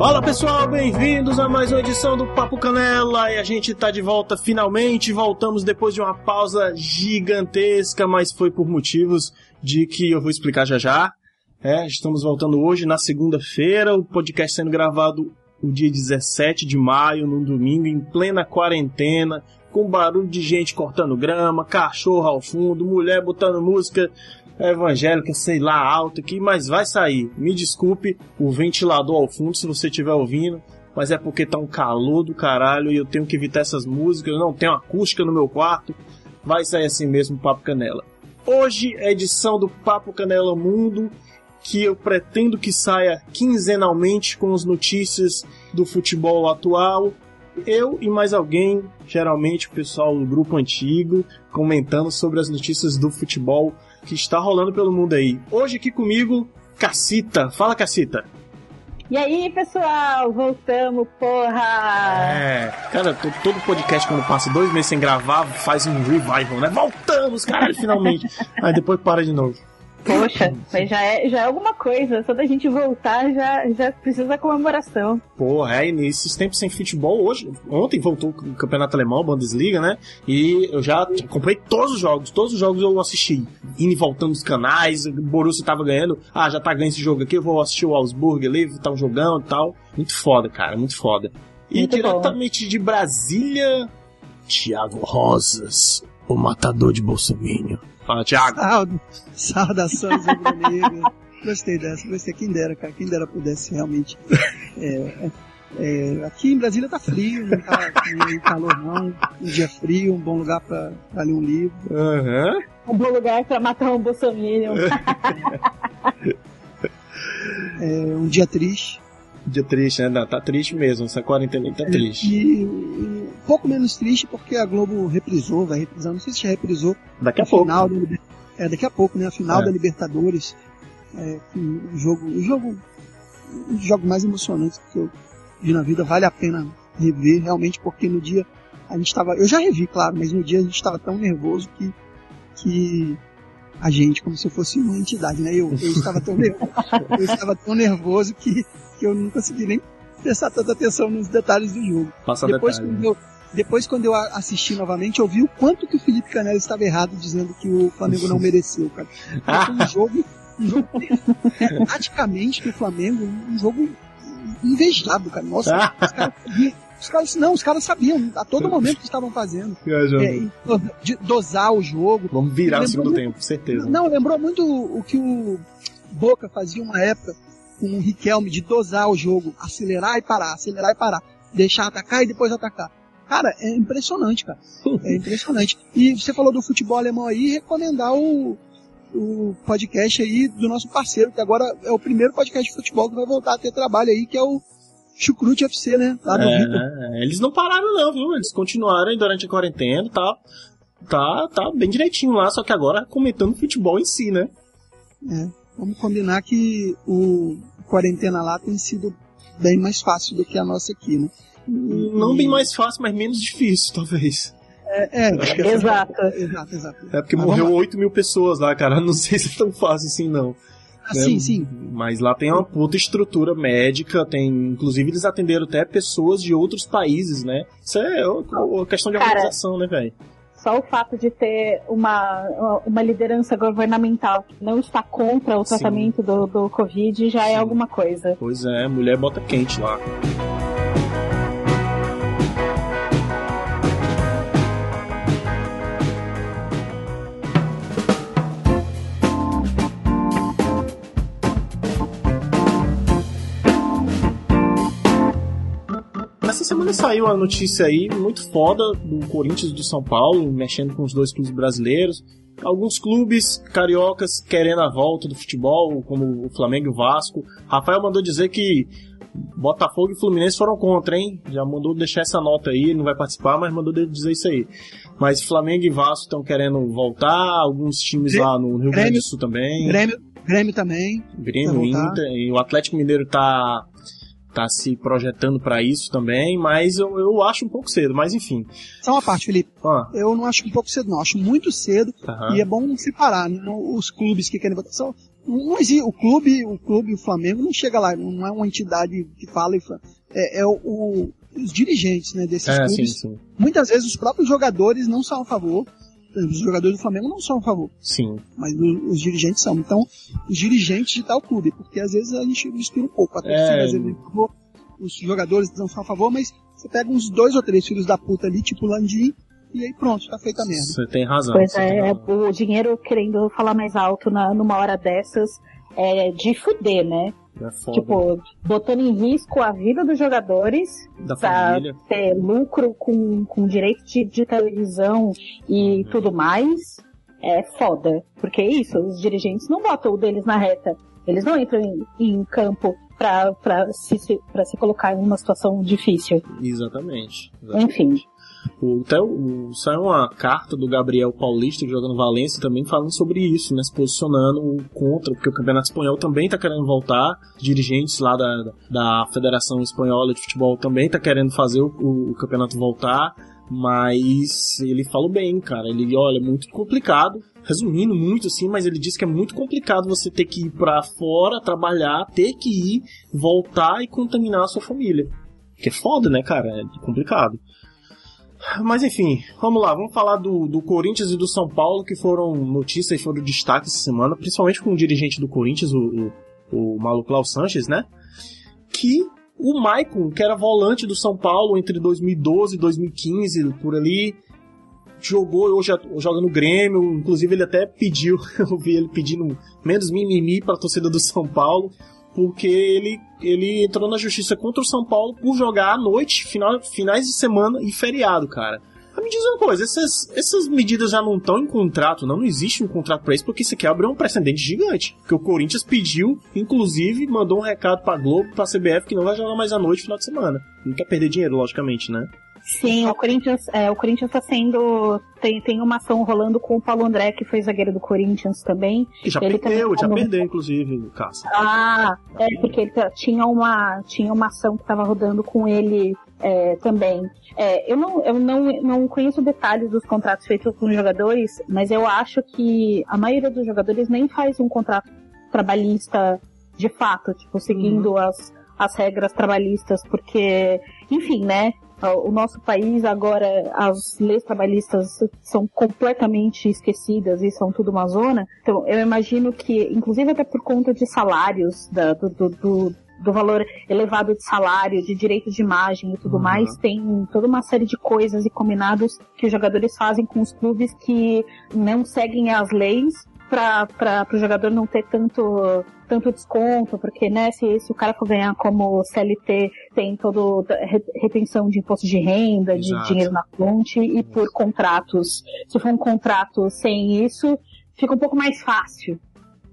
Fala pessoal, bem-vindos a mais uma edição do Papo Canela e a gente tá de volta finalmente. Voltamos depois de uma pausa gigantesca, mas foi por motivos de que eu vou explicar já já. É, estamos voltando hoje na segunda-feira, o podcast sendo gravado no dia 17 de maio, num domingo, em plena quarentena, com barulho de gente cortando grama, cachorro ao fundo, mulher botando música evangélica, sei lá, alta aqui, mas vai sair. Me desculpe o ventilador ao fundo se você estiver ouvindo, mas é porque tá um calor do caralho e eu tenho que evitar essas músicas, eu não tenho acústica no meu quarto. Vai sair assim mesmo Papo Canela. Hoje é edição do Papo Canela Mundo, que eu pretendo que saia quinzenalmente com as notícias do futebol atual. Eu e mais alguém, geralmente o pessoal do grupo antigo, comentando sobre as notícias do futebol que está rolando pelo mundo aí. Hoje aqui comigo, Cacita. Fala, Cacita. E aí, pessoal, voltamos, porra! É, cara, todo podcast quando passa dois meses sem gravar faz um revival, né? Voltamos, caralho, finalmente. aí depois para de novo. Poxa, mas já é, já é alguma coisa. Só da gente voltar já, já precisa da comemoração. Porra, é, e nesses tempos sem futebol, hoje, ontem voltou o Campeonato Alemão, Bundesliga, né? E eu já comprei todos os jogos, todos os jogos eu assisti. Indo e voltando os canais, o Borussia tava ganhando, ah, já tá ganhando esse jogo aqui, eu vou assistir o Augsburg ali, tá um jogão e tal. Muito foda, cara, muito foda. E muito diretamente bom. de Brasília, Thiago Rosas, o matador de Bolsonaro. Fala, Thiago. Saudações, rubro Gostei dessa, gostei. Quem dera, cara, quem dera pudesse realmente. É, é, aqui em Brasília tá frio, não tá calor não. Um dia frio, um bom lugar pra, pra ler um livro. Uhum. Um bom lugar pra matar um bolsominion. é, um dia triste. Dia triste, né? Tá triste mesmo, essa quarentena tá triste. E, e, um pouco menos triste porque a Globo reprisou, vai reprisar, não sei se já reprisou. Daqui a pouco. Final do, é, daqui a pouco, né? A final é. da Libertadores. É, um jogo, um jogo, um dos jogos mais emocionantes que eu vi na vida. Vale a pena rever, realmente, porque no dia a gente estava. Eu já revi, claro, mas no dia a gente estava tão nervoso que, que a gente, como se eu fosse uma entidade, né? Eu, eu estava tão nervoso, eu estava tão nervoso que, que eu não consegui nem prestar tanta atenção nos detalhes do jogo. Passa depois, detalhe, quando, eu, depois, quando eu assisti novamente, eu vi o quanto que o Felipe Canela estava errado dizendo que o Flamengo não mereceu, cara. Foi um jogo, um jogo praticamente do Flamengo, um jogo invejado, cara. Nossa, os caras os caras, não, os caras sabiam a todo momento que estavam fazendo. É, de dosar o jogo. Vamos virar o segundo muito, tempo, certeza. Não, lembrou muito o que o Boca fazia uma época com o Riquelme de dosar o jogo, acelerar e parar, acelerar e parar, deixar atacar e depois atacar. Cara, é impressionante, cara. É impressionante. E você falou do futebol alemão aí, recomendar o, o podcast aí do nosso parceiro, que agora é o primeiro podcast de futebol que vai voltar a ter trabalho aí, que é o Chucrute FC, né? Lá no é, é, eles não pararam não, viu? Eles continuaram durante a quarentena e tá, tá, tá bem direitinho lá, só que agora comentando futebol em si, né? É, vamos combinar que o quarentena lá tem sido bem mais fácil do que a nossa aqui, né? Não bem mais fácil, mas menos difícil, talvez. É, é, é exato. exato, exato. É porque mas morreu 8 mil pessoas lá, cara. Não sei se é tão fácil assim, não. Ah, né? sim, sim. Mas lá tem uma puta estrutura médica, tem. Inclusive, eles atenderam até pessoas de outros países, né? Isso é uma questão de organização, Cara, né, velho? Só o fato de ter uma, uma liderança governamental que não está contra o tratamento do, do Covid já é sim. é alguma coisa. Pois é, mulher bota quente lá. Semana saiu a notícia aí muito foda do Corinthians e do São Paulo, mexendo com os dois clubes brasileiros. Alguns clubes cariocas querendo a volta do futebol, como o Flamengo e o Vasco. Rafael mandou dizer que Botafogo e Fluminense foram contra, hein? Já mandou deixar essa nota aí, ele não vai participar, mas mandou dizer isso aí. Mas Flamengo e Vasco estão querendo voltar, alguns times lá no Rio Grande do Sul também. Grêmio, Grêmio também. Grêmio, Inter, e o Atlético Mineiro tá tá se projetando para isso também, mas eu, eu acho um pouco cedo, mas enfim. Só uma parte, Felipe. Ah. Eu não acho um pouco cedo, não. Acho muito cedo uhum. e é bom separar né? os clubes que querem votação. Não existe, o clube, o clube, o Flamengo não chega lá, não é uma entidade que fala e fala, é, é o, o, os dirigentes né, desses é, clubes. Sim, sim. Muitas vezes os próprios jogadores não são a favor, os jogadores do Flamengo não são a favor. Sim. Mas os, os dirigentes são. Então, os dirigentes de tal clube, porque às vezes a gente mistura um pouco. A torcida, é... às vezes, os jogadores não são a favor, mas você pega uns dois ou três filhos da puta ali, tipo Landim, e aí pronto, tá feita a merda. Você tem razão. Pois é, o dinheiro querendo falar mais alto na, numa hora dessas é de fuder, né? É tipo, botando em risco a vida dos jogadores da pra família. ter lucro com, com direito de, de televisão e uhum. tudo mais, é foda. Porque é isso, os dirigentes não botam o deles na reta. Eles não entram em, em campo pra, pra, se, pra se colocar em uma situação difícil. Exatamente. exatamente. Enfim. O, até o, saiu uma carta do Gabriel Paulista, que joga no Valência, também falando sobre isso, né? Se posicionando contra, porque o Campeonato Espanhol também está querendo voltar. Dirigentes lá da, da Federação Espanhola de Futebol também está querendo fazer o, o, o campeonato voltar. Mas ele falou bem, cara. Ele, olha, é muito complicado. Resumindo muito assim, mas ele disse que é muito complicado você ter que ir para fora, trabalhar, ter que ir, voltar e contaminar a sua família. Que é foda, né, cara? É complicado. Mas enfim, vamos lá, vamos falar do, do Corinthians e do São Paulo, que foram notícias foram destaque essa semana, principalmente com o dirigente do Corinthians, o, o, o Malu Klaus Sanches, né? Que o Maicon, que era volante do São Paulo entre 2012 e 2015, por ali, jogou, hoje joga no Grêmio, inclusive ele até pediu, eu vi ele pedindo menos mimimi para a torcida do São Paulo, porque ele, ele entrou na justiça contra o São Paulo por jogar à noite, final, finais de semana e feriado, cara. Me diz uma coisa, essas, essas medidas já não estão em contrato, não, não existe um contrato para isso, porque isso aqui abre um precedente gigante. Que o Corinthians pediu, inclusive, mandou um recado pra Globo, pra CBF, que não vai jogar mais à noite final de semana. Não quer perder dinheiro, logicamente, né? Sim, o Corinthians, é, o Corinthians tá sendo. Tem, tem uma ação rolando com o Paulo André, que foi zagueiro do Corinthians também. Que já ele perdeu, já perdeu, inclusive, Cássio. Ah, é, porque ele tinha uma, tinha uma ação que tava rodando com ele é, também. É, eu não, eu não, não conheço detalhes dos contratos feitos com os jogadores, mas eu acho que a maioria dos jogadores nem faz um contrato trabalhista de fato, tipo, seguindo uhum. as, as regras trabalhistas, porque, enfim, né? O nosso país agora as leis trabalhistas são completamente esquecidas e são tudo uma zona. Então eu imagino que, inclusive até por conta de salários, da, do, do, do, do, valor elevado de salário, de direito de imagem e tudo uhum. mais, tem toda uma série de coisas e combinados que os jogadores fazem com os clubes que não seguem as leis para o jogador não ter tanto tanto desconto, porque, né, se, se o cara for ganhar como CLT, tem toda retenção de imposto de renda, de Exato. dinheiro na fonte, e por contratos, se for um contrato sem isso, fica um pouco mais fácil.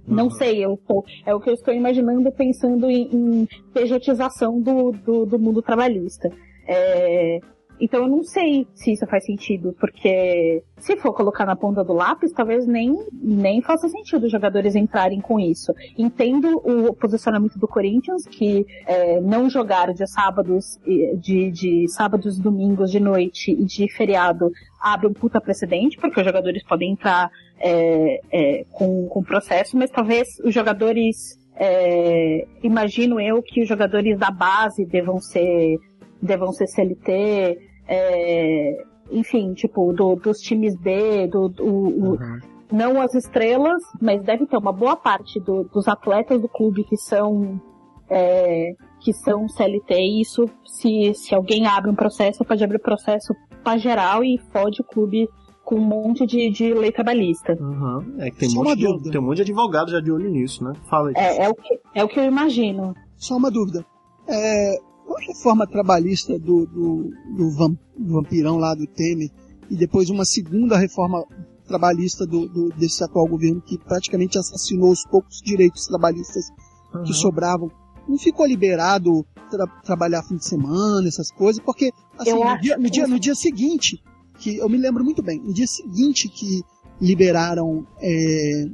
Uhum. Não sei, eu, é o que eu estou imaginando pensando em, em pejotização do, do, do mundo trabalhista. É, então eu não sei se isso faz sentido, porque se for colocar na ponta do lápis, talvez nem, nem faça sentido os jogadores entrarem com isso. Entendo o posicionamento do Corinthians, que é, não jogar de sábados, de, de sábados, domingos de noite e de feriado abre um puta precedente, porque os jogadores podem entrar é, é, com, com processo, mas talvez os jogadores, é, imagino eu que os jogadores da base devam ser devam ser CLT, é, enfim, tipo, do, dos times B, do, do uhum. não as estrelas, mas deve ter uma boa parte do, dos atletas do clube que são é, que são CLT, e isso, se, se alguém abre um processo, pode abrir processo para geral e fode o clube com um monte de, de lei trabalhista. Uhum. É que tem, um monte de, tem um monte de advogado já de olho nisso, né? Fala aí. É, é, o que, é o que eu imagino. Só uma dúvida. É, a reforma trabalhista do, do, do, vampirão lá do Temer e depois uma segunda reforma trabalhista do, do, desse atual governo que praticamente assassinou os poucos direitos trabalhistas uhum. que sobravam. Não ficou liberado tra trabalhar fim de semana, essas coisas, porque assim, no dia, no, dia, no dia seguinte, que eu me lembro muito bem, no dia seguinte que liberaram, é,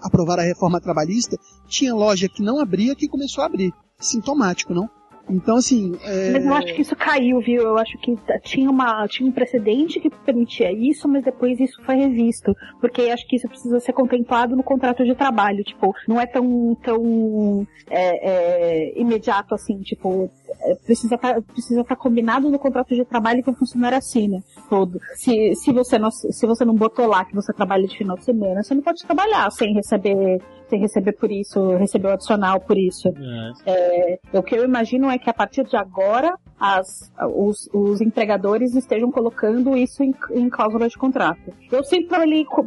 aprovaram a reforma trabalhista, tinha loja que não abria que começou a abrir. Sintomático, não? Então, assim. É... Mas eu acho que isso caiu, viu? Eu acho que tinha, uma, tinha um precedente que permitia isso, mas depois isso foi revisto. Porque acho que isso precisa ser contemplado no contrato de trabalho. Tipo, não é tão, tão é, é, imediato assim. Tipo, é, precisa estar tá, precisa tá combinado no contrato de trabalho que o funcionário assina. Todo. Se, se, você não, se você não botou lá que você trabalha de final de semana, você não pode trabalhar sem receber sem receber por isso, receber o adicional por isso. É. É, o que eu imagino é que a partir de agora as, os, os empregadores estejam colocando isso em, em cláusula de contrato. Eu sempre trabalhei, com,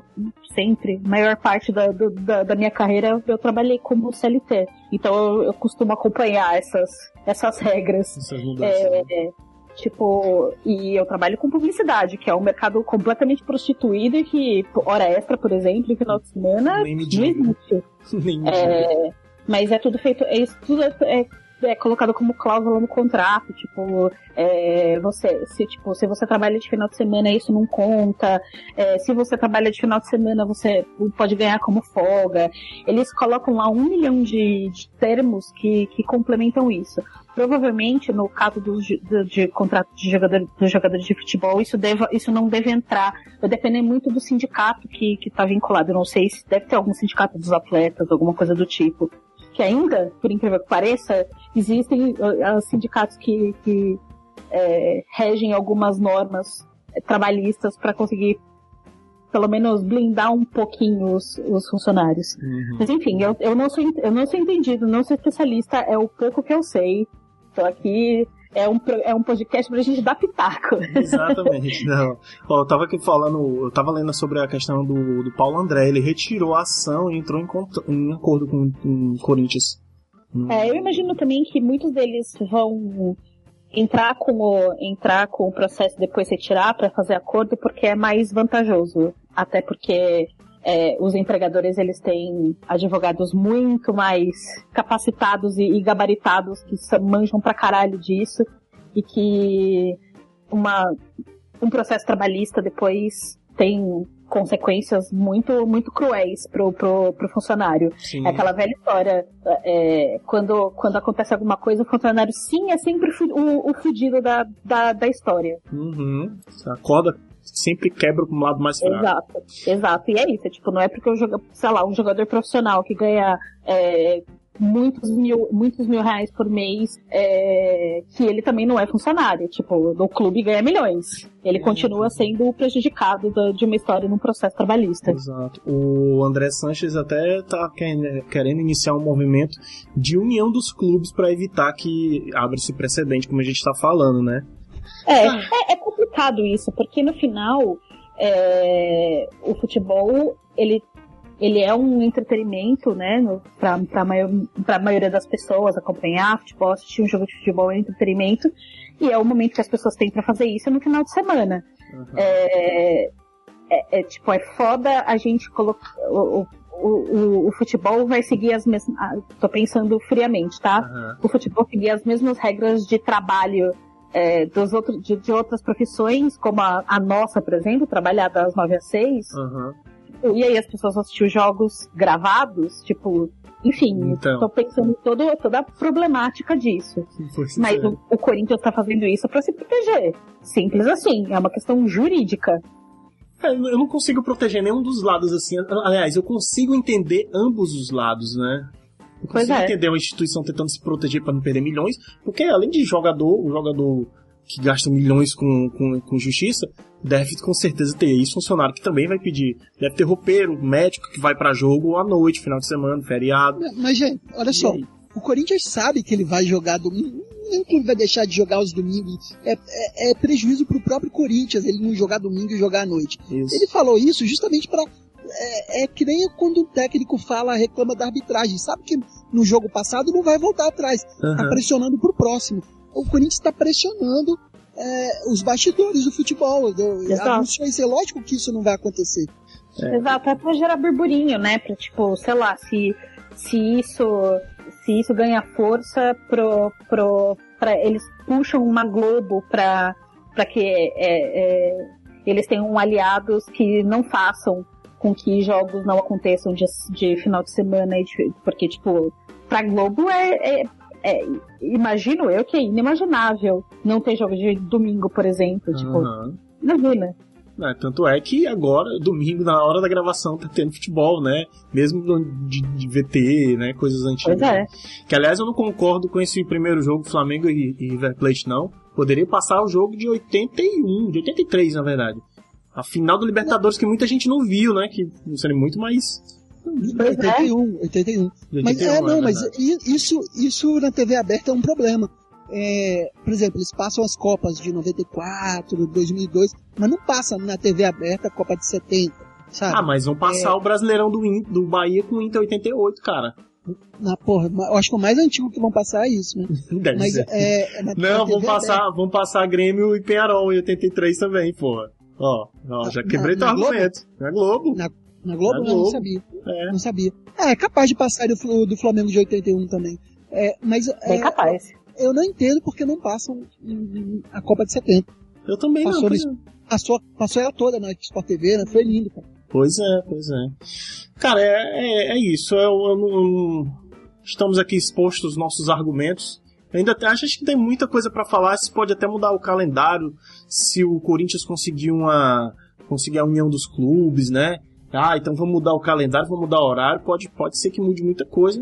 sempre, maior parte da, do, da, da, minha carreira eu trabalhei como CLT. Então eu, eu costumo acompanhar essas, essas regras. Essas é, né? Tipo, e eu trabalho com publicidade, que é um mercado completamente prostituído e que hora extra, por exemplo, em final de semana, não existe. é, mas é tudo feito, é, isso tudo é, é colocado como cláusula no contrato, tipo, é, você, se, tipo, se você trabalha de final de semana, isso não conta, é, se você trabalha de final de semana, você pode ganhar como folga. Eles colocam lá um milhão de, de termos que, que complementam isso. Provavelmente, no caso do, de, de contrato de jogador, jogadores de futebol, isso, deva, isso não deve entrar. Vai depender muito do sindicato que está vinculado. Eu não sei se deve ter algum sindicato dos atletas, alguma coisa do tipo que ainda, por incrível que pareça, existem uh, sindicatos que, que é, regem algumas normas trabalhistas para conseguir pelo menos blindar um pouquinho os, os funcionários. Uhum. Mas enfim, eu, eu, não sou, eu não sou entendido, não sou especialista, é o pouco que eu sei. Estou aqui é um, é um podcast pra gente dar pitaco. Exatamente. Não. Eu tava aqui falando, eu tava lendo sobre a questão do, do Paulo André, ele retirou a ação e entrou em, em acordo com, o Corinthians. Hum. É, eu imagino também que muitos deles vão entrar com o, entrar com o processo depois retirar para fazer acordo porque é mais vantajoso. Até porque é, os empregadores eles têm advogados muito mais capacitados e, e, gabaritados que manjam pra caralho disso e que uma, um processo trabalhista depois tem consequências muito muito cruéis pro, pro, pro funcionário. Sim. É aquela velha história, é, quando, quando acontece alguma coisa, o funcionário sim é sempre o, o fudido da, da, da história. Uhum. Acorda sempre quebra para um lado mais fraco. Exato, exato. E é isso, é, tipo, não é porque eu jogo, sei lá, um jogador profissional que ganha é, muitos mil, muitos mil reais por mês, é, que ele também não é funcionário. Tipo, do clube ganha milhões. Ele continua sendo prejudicado de uma história num processo trabalhista. Exato. O André Sanches até tá querendo iniciar um movimento de união dos clubes para evitar que abra esse precedente, como a gente está falando, né? É, é, é, complicado isso, porque no final é, o futebol ele, ele é um entretenimento, né, para a maior, maioria das pessoas acompanhar futebol, assistir um jogo de futebol é um entretenimento e é o momento que as pessoas têm para fazer isso no final de semana. Uhum. É, é, é, tipo, é foda a gente colocar. O, o, o, o, futebol vai seguir as mesmas. Ah, tô pensando friamente, tá? Uhum. O futebol seguir as mesmas regras de trabalho é, dos outros, de, de, outras profissões, como a, a, nossa, por exemplo, trabalhar das 9 às 6. Uhum. E aí as pessoas assistir jogos gravados, tipo, enfim, então. tô pensando em todo, toda a problemática disso. Mas o, o, Corinthians tá fazendo isso para se proteger. Simples assim, é uma questão jurídica. É, eu não consigo proteger nenhum dos lados assim. Aliás, eu consigo entender ambos os lados, né? Eu consigo é. entender uma instituição tentando se proteger para não perder milhões, porque além de jogador, o jogador que gasta milhões com, com, com justiça, deve com certeza ter isso funcionário que também vai pedir. Deve ter roupeiro, médico que vai para jogo à noite, final de semana, feriado. Mas, gente, olha só. O Corinthians sabe que ele vai jogar domingo. Nem que ele vai deixar de jogar os domingos. É, é, é prejuízo pro próprio Corinthians ele não jogar domingo e jogar à noite. Isso. Ele falou isso justamente para é, é, que nem quando um técnico fala, reclama da arbitragem. Sabe que no jogo passado não vai voltar atrás. Uhum. Tá pressionando pro próximo. O Corinthians está pressionando é, os bastidores do futebol. Anunciou isso. É lógico que isso não vai acontecer. É. Exato, é pra gerar burburinho, né? Pra, tipo, sei lá, se, se isso se isso ganha força pro, pro, pra, eles puxam uma Globo pra, pra que é, é, eles tenham aliados que não façam com que jogos não aconteçam de, de final de semana, porque, tipo, pra Globo é, é, é, imagino eu que é inimaginável não ter jogo de domingo, por exemplo. Tipo, Aham. imagina. É, tanto é que agora, domingo, na hora da gravação, tá tendo futebol, né? Mesmo de, de VT, né? Coisas antigas. Pois é. Que aliás eu não concordo com esse primeiro jogo, Flamengo e, e River Plate, não. Poderia passar o jogo de 81, de 83, na verdade. A final do Libertadores que muita gente não viu, né? Que não seria muito mais. Pois é. 81, 81. de Mas 81, é, não, né, mas isso, isso na TV aberta é um problema. É, por exemplo, eles passam as Copas de 94, 2002, mas não passa na TV aberta a Copa de 70, sabe? Ah, mas vão passar É. o Brasileirão do, In- do Bahia com o Inter 88, cara. Na porra, eu acho que o mais antigo que vão passar é isso, né? Deve Mas ser. é, é Não, vão passar, vão passar Grêmio e Penharol em 83 também, porra. Ó, ó, já Na- quebrei teu na Globo? argumento. Na Globo. Na- Na Globo, Na eu não Globo. sabia. É. Não sabia. É, é capaz de passar do, do Flamengo de 81 também. É, mas Bem é, capaz. eu não entendo porque não passam a Copa de 70. Eu também não. Passou pois no- é. Passou, passou ela toda na Sport TV, né? Foi lindo, cara. Pois é, pois é. Cara, é, é, é isso. Eu, eu não- eu não- estamos aqui expostos aos nossos argumentos. Ainda acho que tem muita coisa pra falar. Se pode até mudar o calendário se o Corinthians conseguir uma conseguir a união dos clubes, né? Ah, então vamos mudar o calendário, vamos mudar o horário. Pode, pode ser que mude muita coisa.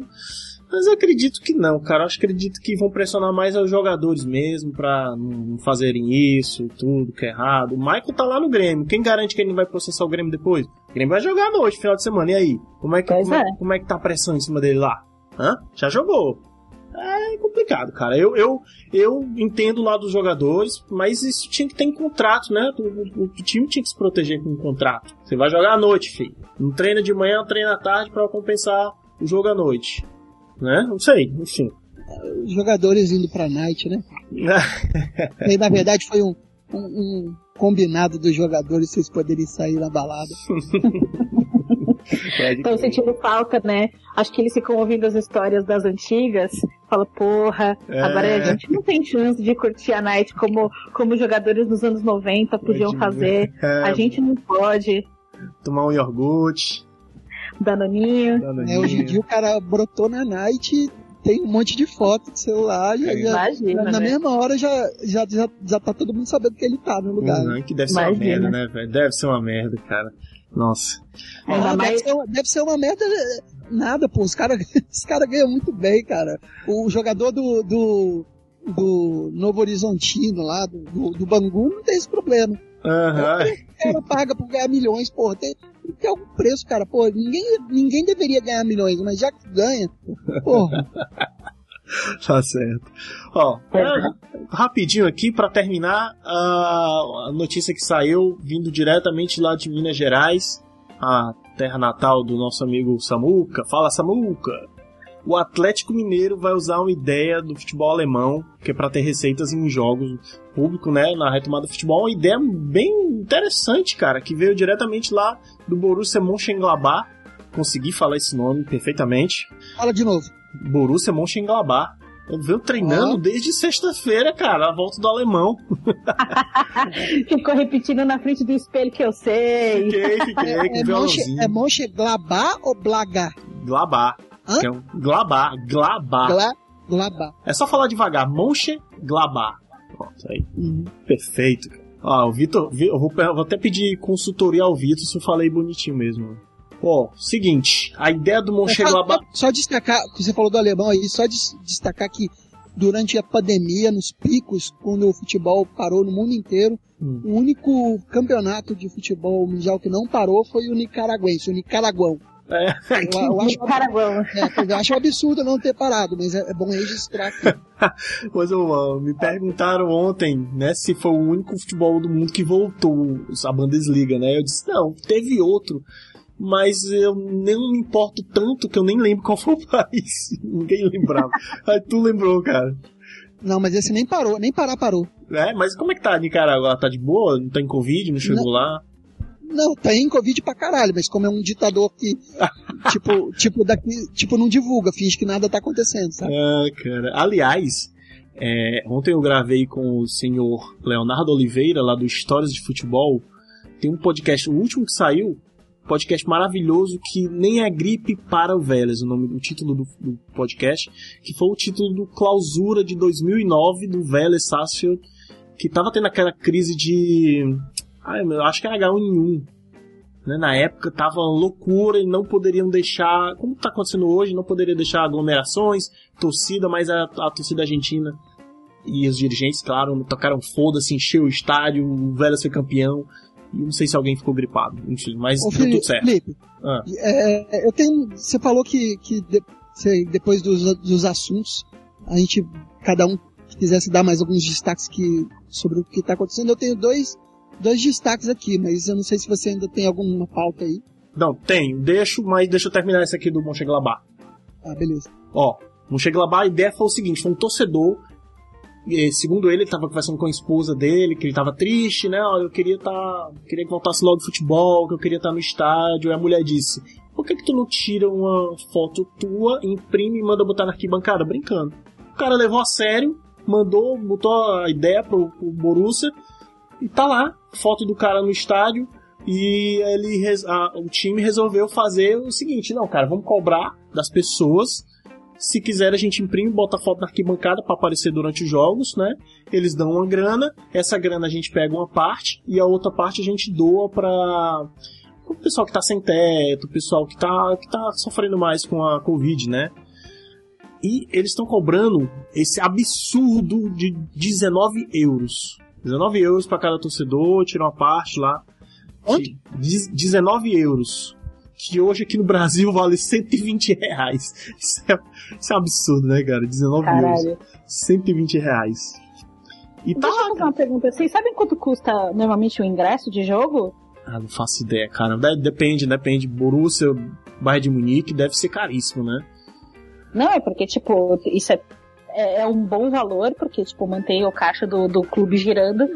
Mas eu acredito que não, cara. Eu acredito que vão pressionar mais os jogadores mesmo pra não fazerem isso, tudo que é errado. O Michael tá lá no Grêmio. Quem garante que ele não vai processar o Grêmio depois? O Grêmio vai jogar noite, final de semana. E aí? Como é que, como é, é. como é que tá a pressão em cima dele lá? Hã? Já jogou. É complicado, cara. Eu, eu, eu entendo lá dos jogadores, mas isso tinha que ter em contrato, né? O, o- o time tinha que se proteger com um contrato. Você vai jogar à noite, filho. Não treina de manhã, treina à tarde pra compensar o jogo à noite. Né? Não sei, enfim. Os jogadores indo pra night, né? E aí, na verdade, foi um, um, um combinado dos jogadores vocês poderem sair na balada. Estão sentindo falta, né? Acho que eles ficam ouvindo as histórias das antigas. Fala, porra, É. agora a gente não tem chance de curtir a night como, como jogadores nos anos 90 podiam Pode fazer. É, A gente não pode. tomar um iogurte. Danoninho. né? Hoje em dia o cara brotou na night, tem um monte de foto de celular, já, já- Imagina, na né? mesma hora já, já, já, já tá todo mundo sabendo que ele tá no lugar. Uhum, que deve ser uma merda, né, velho? Deve ser uma merda, cara. Nossa. Ah, deve, mais- ser uma, deve ser uma merda eh, nada, pô. Os caras os cara ganham muito bem, cara. O jogador do, do, do Novo Horizontino lá, do, do, do Bangu, não tem esse problema. Aham. O cara paga por ganhar milhões, porra. Tem, tem que ter algum preço, cara. Pô, ninguém, ninguém deveria ganhar milhões, mas já que ganha, porra. Tá certo. Ó, É. rapidinho aqui pra terminar a, a notícia que saiu vindo diretamente lá de Minas Gerais, a terra natal do nosso amigo Samuca. Fala Samuca. O Atlético Mineiro vai usar uma ideia do futebol alemão, que é para ter receitas em jogos público, né, na retomada do futebol, uma ideia bem interessante, cara, que veio diretamente lá do Borussia Mönchengladbach. Consegui falar esse nome perfeitamente. Fala de novo. Borussia Mönchengladbach. Eu venho treinando Ó. desde sexta-feira, cara, a volta do alemão. Ficou repetindo na frente do espelho que eu sei. Fiquei, fiquei É, com é, Monche, violãozinho. é Monchengladbach ou Blagar? Glabá. Hã? Que é um Glabá, Glabá. Gla, Glabach. É só falar devagar. Mönchengladbach. Pronto, aí. Uhum. Perfeito. Ah, o Vitor, Vi- eu vou, eu vou até pedir consultoria ao Vitor se eu falei bonitinho mesmo. Ó, seguinte, a ideia do Mönchengladbach... Só, só destacar, que você falou do alemão aí, só des- destacar que durante a pandemia, nos picos, quando o futebol parou no mundo inteiro, Hum. o único campeonato de futebol mundial que não parou foi o nicaraguense, o nicaraguão. É, Eu, eu acho, é, eu acho um absurdo não ter parado, mas é, é bom registrar aqui. Pois eu, ah, me perguntaram ontem, né, se foi o único futebol do mundo que voltou a Bundesliga, né? Eu disse, não, teve outro, mas eu não me importo tanto que eu nem lembro qual foi o país. Ninguém lembrava. Aí tu lembrou, cara. Não, mas esse nem parou, nem parar parou. É, mas como é que tá a Nicarágua? Tá de boa? Não tem Covid? Não chegou lá? Não, tem Covid pra caralho, mas como é um ditador que, tipo, tipo, daqui, tipo, não divulga, finge que nada tá acontecendo, sabe? Ah, cara. Aliás, é, ontem eu gravei com o senhor Leonardo Oliveira, lá do Histórias de Futebol. Tem um podcast, o último que saiu, podcast maravilhoso que nem é gripe para o Vélez, o nome do título do, do, podcast, que foi o título do clausura de 2009 do Vélez Sarsfield, que tava tendo aquela crise de, ah, acho que é H1N1, né? Na época tava loucura e não poderiam deixar, como está acontecendo hoje, não poderia deixar aglomerações, torcida, mas a, a torcida argentina e os dirigentes, claro, tocaram foda-se, encheu o estádio, o Vélez foi campeão. E não sei se alguém ficou gripado, enfim, mas Ô, deu Felipe, tudo certo. Felipe, ah. é, eu tenho. Você falou que, que de, depois dos, dos assuntos, a gente, cada um quisesse dar mais alguns destaques que, sobre o que está acontecendo. Eu tenho dois, dois destaques aqui, mas eu não sei se você ainda tem alguma pauta aí. Não, tenho. Deixo, mas deixa eu terminar esse aqui do Monchengladbach. Ah, beleza. Ó, Monchengladbach, a ideia foi o seguinte, foi um torcedor segundo ele, ele estava conversando com a esposa dele, que ele estava triste, né? eu queria tá, queria que voltasse logo o futebol, que eu queria estar tá no estádio. E a mulher disse: Por que que tu não tira uma foto tua, imprime e manda botar na arquibancada? Brincando. O cara levou a sério, mandou, botou a ideia pro, pro Borussia e tá lá, foto do cara no estádio. E ele, a, o time resolveu fazer o seguinte: não, cara, vamos cobrar das pessoas se quiser, a gente imprime, bota a foto na arquibancada para aparecer durante os jogos, né? Eles dão uma grana, essa grana a gente pega uma parte e a outra parte a gente doa para o pessoal que tá sem teto, o pessoal que tá, que tá sofrendo mais com a Covid, né? E eles estão cobrando esse absurdo de 19 euros. 19 euros para cada torcedor, tira uma parte lá. Onde? 19 euros que hoje aqui no Brasil vale 120 reais. Isso é, isso é um absurdo, né, cara? 19 Caralho. euros. 120 reais. E tá Deixa eu fazer uma pergunta. Vocês sabem quanto custa normalmente o ingresso de jogo? Ah, não faço ideia, cara. Depende, depende. Borussia, Bayern de Munique, deve ser caríssimo, né? Não, é porque, tipo, isso é, é, é um bom valor, porque, tipo, mantém o caixa do, do clube girando.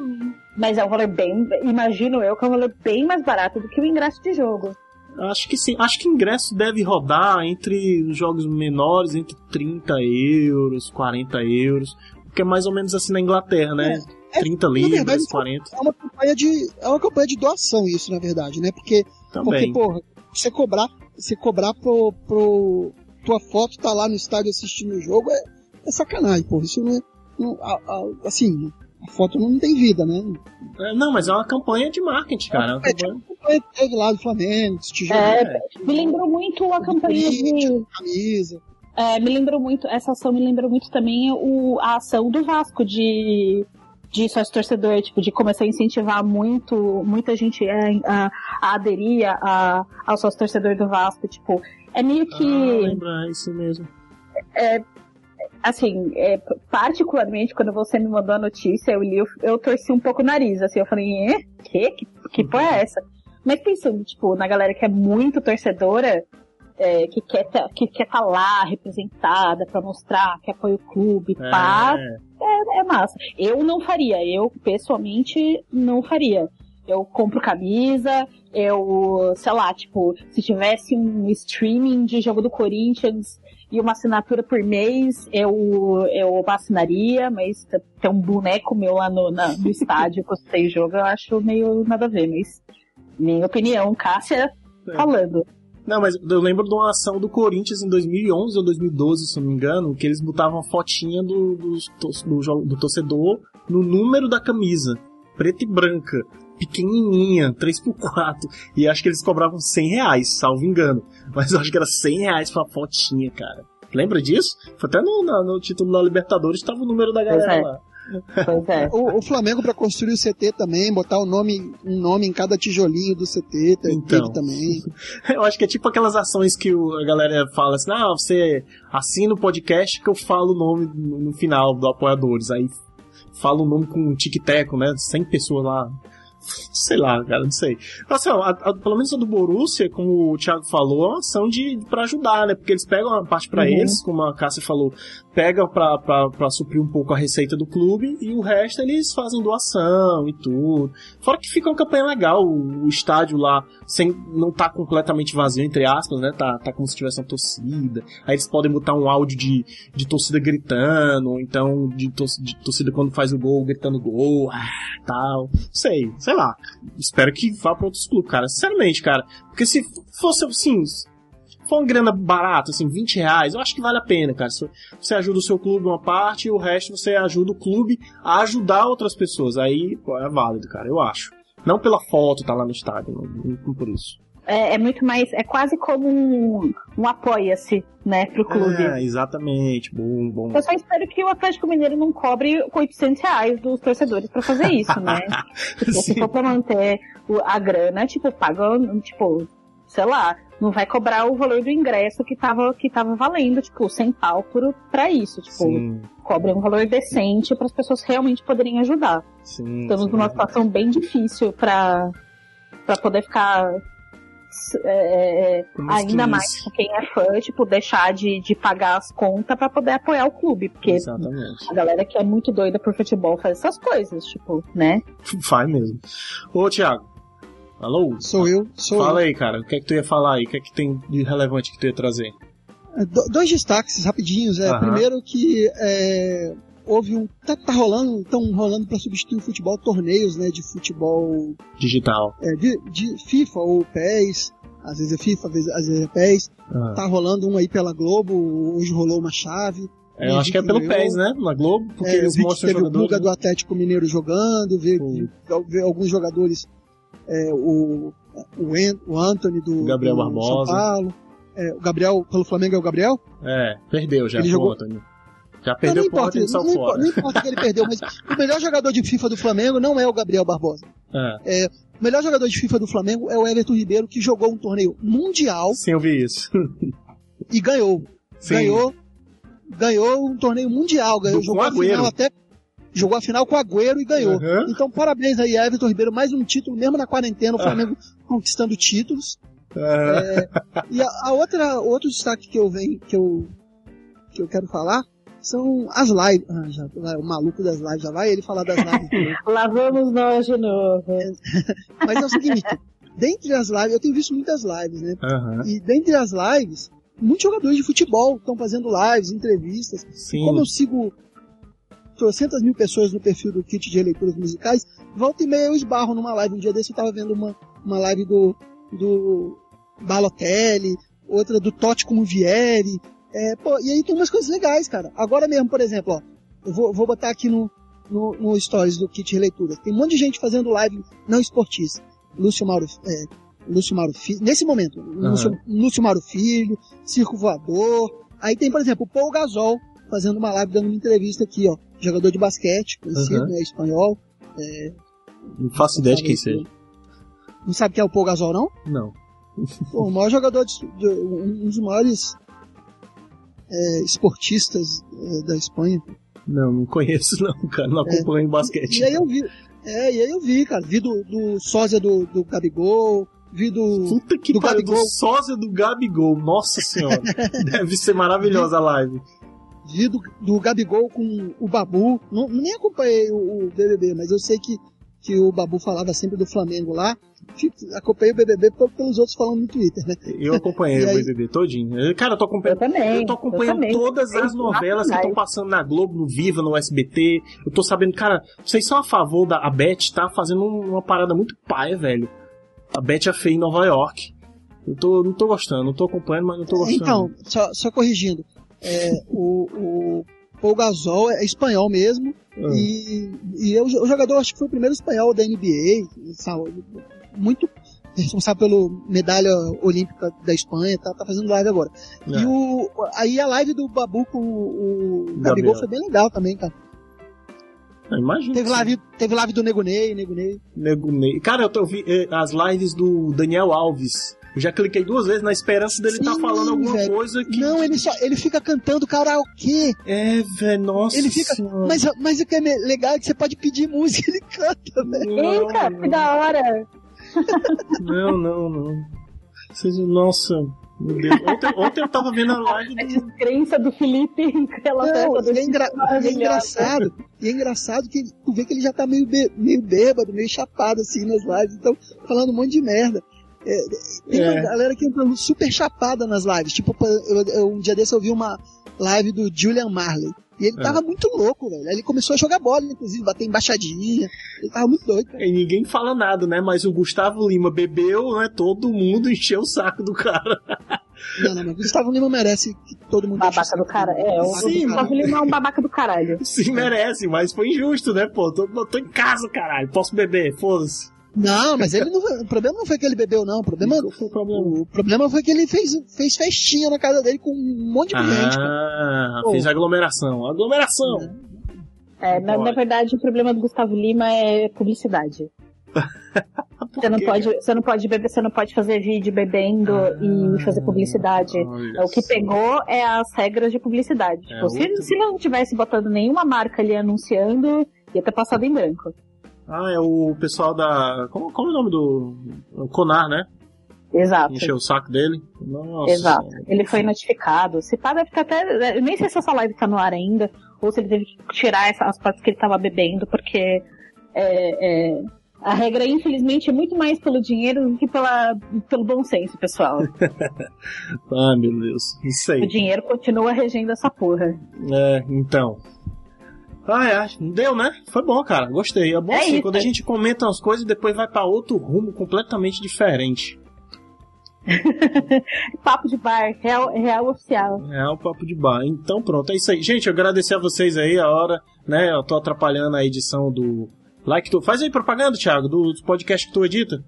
Mas é um valor bem, imagino eu, que é um valor bem mais barato do que o ingresso de jogo. Acho que sim. Acho que ingresso deve rodar entre os jogos menores, entre 30 euros, 40 euros. Que é mais ou menos assim na Inglaterra, né? É, 30 é, libras, verdade, 40. É uma campanha de é uma campanha de doação isso, na verdade, né? Porque Também. porque porra, você cobrar, você cobrar pro, pro tua foto tá lá no estádio assistindo o jogo é, é sacanagem, porra. Isso não é não, a, a, assim, a foto não tem vida, né? É, não, mas é uma campanha de marketing, cara. É uma campanha... campanha teve lá do Flamengo, tijolo, é, me lembrou muito a campanha de... Camisa. É, me lembrou muito, essa ação me lembrou muito também o, a ação do Vasco de, de sócio torcedor, tipo, de começar a incentivar muito, muita gente a, a, a aderir a, ao sócio torcedor do Vasco, tipo, é meio que... Ah, lembra, é isso mesmo. É, assim, é, particularmente quando você me mandou a notícia, eu li, eu, eu torci um pouco o nariz, assim, eu falei? Que? Que, que porra é essa? Mas pensando, tipo, na galera que é muito torcedora, é, que quer tá, que quer tá lá representada para mostrar que apoia o clube, é. pá, é, é massa. Eu não faria, eu pessoalmente não faria. Eu compro camisa, eu, sei lá, tipo, se tivesse um streaming de jogo do Corinthians, e uma assinatura por mês eu, eu assinaria, mas ter um boneco meu lá no, na, no estádio que eu sei jogo, eu acho meio nada a ver, mas minha opinião, Cássia é. falando. Não, mas eu lembro de uma ação do Corinthians em 2011 ou 2012, se não me engano, que eles botavam a fotinha do, do, do, do torcedor no número da camisa, preta e branca pequenininha, 3x4. E acho que eles cobravam 100 reais, salvo engano. Mas eu acho que era 100 reais pra fotinha, cara. Lembra disso? Foi até no, no, no título da Libertadores estava o número da galera é. lá. É. O, o, Flamengo para construir o CT também, botar o um nome, um nome em cada tijolinho do CT, então, também. Eu acho que é tipo aquelas ações que a galera fala assim, ah, você assina o podcast que eu falo o nome no final do apoiadores. Aí fala o nome com um tic-teco, né? 100 pessoas lá sei lá, cara, não sei. Assim, ó, a, a, pelo menos a do Borussia, como o Thiago falou, é uma ação de, para ajudar, né? Porque eles pegam uma parte para uhum. eles, como a Cássia falou, pega para suprir um pouco a receita do clube e o resto eles fazem doação e tudo. Fora que fica uma campanha legal, o, o estádio lá sem não tá completamente vazio, entre aspas, né? Tá, tá como se tivesse uma torcida. Aí eles podem botar um áudio de, de torcida gritando, ou então de, tor de torcida quando faz o gol, gritando gol, ah, tal. Sei, sei lá, espero que vá pra outros clubes, cara. Sinceramente, cara. Porque se fosse assim, for uma grana barata, assim, 20 reais, eu acho que vale a pena, cara. Você ajuda o seu clube uma parte e o resto você ajuda o clube a ajudar outras pessoas. Aí, pô, é válido, cara, eu acho. Não pela foto tá lá no estádio, não, não por isso. É, é, muito mais. É quase como um, um apoia-se, né, pro clube. É, exatamente. Bom, bom. Eu só espero que o Atlético Mineiro não cobre 800 reais dos torcedores pra fazer isso, né? Porque se for pra manter a grana, tipo, paga, tipo, sei lá, não vai cobrar o valor do ingresso que tava, que tava valendo, tipo, sem pau por, pra isso. Tipo, Sim. cobra um valor decente para as pessoas realmente poderem ajudar. Sim, Estamos sim. numa situação bem difícil para para poder ficar é, é ainda mais com quem é fã, tipo, deixar de, de pagar as contas para poder apoiar o clube. Porque Exatamente. a galera que é muito doida por futebol faz essas coisas, tipo, né? Faz mesmo. Ô, Thiago, Alô? Sou eu, sou Fala eu. aí, cara, o que é que tu ia falar aí? O que é que tem de relevante que tu ia trazer? Do, dois destaques rapidinhos. É, Aham. Primeiro que é, houve um. Tá, tá rolando, estão rolando para substituir o futebol torneios, né? De futebol Digital. é, de, de FIFA ou PES. Às vezes é FIFA, às vezes, às vezes é PES. Tá rolando um aí pela Globo, hoje rolou uma chave. É, eu acho que é pelo ganhou. PES, né? Na Globo, porque É, eles mostram teve o jogadores. Buga do Atlético Mineiro jogando, vi alguns jogadores, é, o, o, An- o Anthony do, Gabriel do Barbosa. São Paulo, é, o Gabriel, pelo Flamengo é o Gabriel? É, perdeu já, Ele jogou- Antônio. Já Não, perdeu não por importa, não, fora. importa, não importa que ele perdeu, mas o melhor jogador de FIFA do Flamengo não é o Gabriel Barbosa. É, O melhor jogador de FIFA do Flamengo é o Everton Ribeiro, que jogou um torneio mundial sim, eu vi isso. e ganhou. Sim. Ganhou, ganhou um torneio mundial, ganhou, Do- jogou a final até jogou a final com o Agüero e ganhou. Aham. Então parabéns aí Everton Ribeiro, mais um título mesmo na quarentena, Ah. o Flamengo conquistando títulos. É, E a, a outra outro destaque que eu venho que eu que eu quero falar são as lives. Ah, já, o maluco das lives já vai ele falar das lives. Lá vamos nós de novo. Mas é o seguinte, dentre as lives, eu tenho visto muitas lives, né? E dentre as lives, muitos jogadores de futebol estão fazendo lives, entrevistas. Sim. Como eu sigo trocentas mil pessoas no perfil do kit de leituras musicais, volta e meia eu esbarro numa live. Um dia desse eu tava vendo uma, uma live do, do Balotelli, outra do Totti como Vieri. É, pô, e aí tem umas coisas legais, cara. Agora mesmo, por exemplo, ó, eu vou, vou botar aqui no, no, no stories do kit de leituras. Tem um monte de gente fazendo live não esportista. Lúcio Mauro, é, Lúcio Mauro Filho, nesse momento, Lúcio, Lúcio Mauro Filho, Circo Voador. Aí tem, por exemplo, o Paul Gasol fazendo uma live, dando uma entrevista aqui, ó. Jogador de basquete, conhecido, Uhum. né, espanhol. Não faço ideia de quem seja. Não sabe quem é o Paul Gasol, não? Não. Pô, o maior jogador, de, de- um dos maiores é, esportistas é, da Espanha. Não, não conheço não, cara. Não acompanho basquete. E aí eu vi, é, e aí eu vi, cara, vi do, do sósia do, do Gabigol, vi do, Puta que do pariu, do Gabigol. sósia do Gabigol. Nossa senhora. Deve ser maravilhosa a live. Vi do, do Gabigol com o Babu. Não, nem acompanhei o, o BBB, mas eu sei que, que o Babu falava sempre do Flamengo lá. Fico- Acompanhei o BBB pe- pelos outros falando no Twitter, né? Eu acompanhei E o aí? BBB todinho. Eu- Cara, eu tô Eu acompanhando. também. Eu tô acompanhando também. todas as Eu- novelas que estão passando na Globo, no Viva, no SBT. Eu tô sabendo, cara, vocês são a favor da. A Beth tá fazendo um- uma parada muito paia, velho. A Beth é feia em Nova York. Eu tô, não tô gostando, não tô acompanhando, mas não tô gostando. Então, só, só corrigindo. É, o, o Paul Gasol é espanhol mesmo. Ah. E, e eu- o jogador, acho que foi o primeiro espanhol da NBA. sabe? Muito responsável pela medalha olímpica da Espanha, tá, tá fazendo live agora. É. E o, aí a live do Babu com o. Gabigol foi bem legal também, cara. Ah, Imagina. Teve live, teve live do Ney. Nego Ney. Cara, eu tô vi eh, as lives do Daniel Alves. Eu já cliquei duas vezes na esperança dele estar Sim, falando alguma velho. coisa que. Não, ele só, ele fica cantando karaokê. É, velho, nossa. Ele fica- senhora. Mas, mas o que é legal é que você pode pedir música, ele canta, velho. Não, Eita, que da hora! Não, não, não. Vocês, nossa, meu Deus. Ontem, ontem eu tava vendo a live A do. descrença do Felipe em relação Não, a e é, engra- e é engraçado. E é engraçado que tu vê que ele já tá meio, be- meio bêbado, meio chapado assim nas lives, então falando um monte de merda. É, tem É. uma galera que entra super chapada nas lives. Tipo, eu- eu- um dia desse eu vi uma live do Julian Marley. E ele é. tava muito louco, velho. Ele começou a jogar bola, inclusive, bater embaixadinha. Ele tava muito doido. Cara. E ninguém fala nada, né? Mas o Gustavo Lima bebeu, né? Todo mundo encheu o saco do cara. Não, não, mas o Gustavo Lima merece que todo mundo. Babaca do cara. É, o Sim, Gustavo Lima é um babaca do caralho. Sim, merece, mas foi injusto, né, pô? Tô, tô em casa, caralho. Posso beber, foda-se. Não, mas ele não, o problema não foi que ele bebeu, não. O problema, foi o, problema? o problema foi que ele fez, fez festinha na casa dele com um monte de ah, gente. Ah, fez aglomeração. Aglomeração! É, na, na, verdade, o problema do Gustavo Lima é publicidade. você, não pode, você não pode beber, você não pode fazer vídeo bebendo ah, e fazer publicidade. O que pegou é as regras de publicidade. É tipo, se, se não tivesse botando nenhuma marca ali anunciando, ia ter passado em branco. Ah, é o pessoal da. Como, como é o nome do. O Conar, né? Exato. Encheu o saco dele. Nossa. Exato. Ele foi notificado. Se pá, deve ficar até. Eu nem sei se essa live tá no ar ainda, ou se ele teve que tirar as partes que ele tava bebendo, porque é, é, a regra, infelizmente, é muito mais pelo dinheiro do que pela, pelo bom senso, pessoal. ah, meu Deus. Isso aí. O dinheiro continua regendo essa porra. É, então. Ah, é. Deu, né? Foi bom, cara. Gostei. É bom é assim, isso, quando é. a gente comenta umas coisas e depois vai para outro rumo completamente diferente. papo de bar, real, real oficial. É o papo de bar. Então pronto, é isso aí. Gente, eu agradecer a vocês aí a hora, né? Eu tô atrapalhando a edição do Like Tu. Faz aí propaganda, Thiago, do, do podcast que tu edita.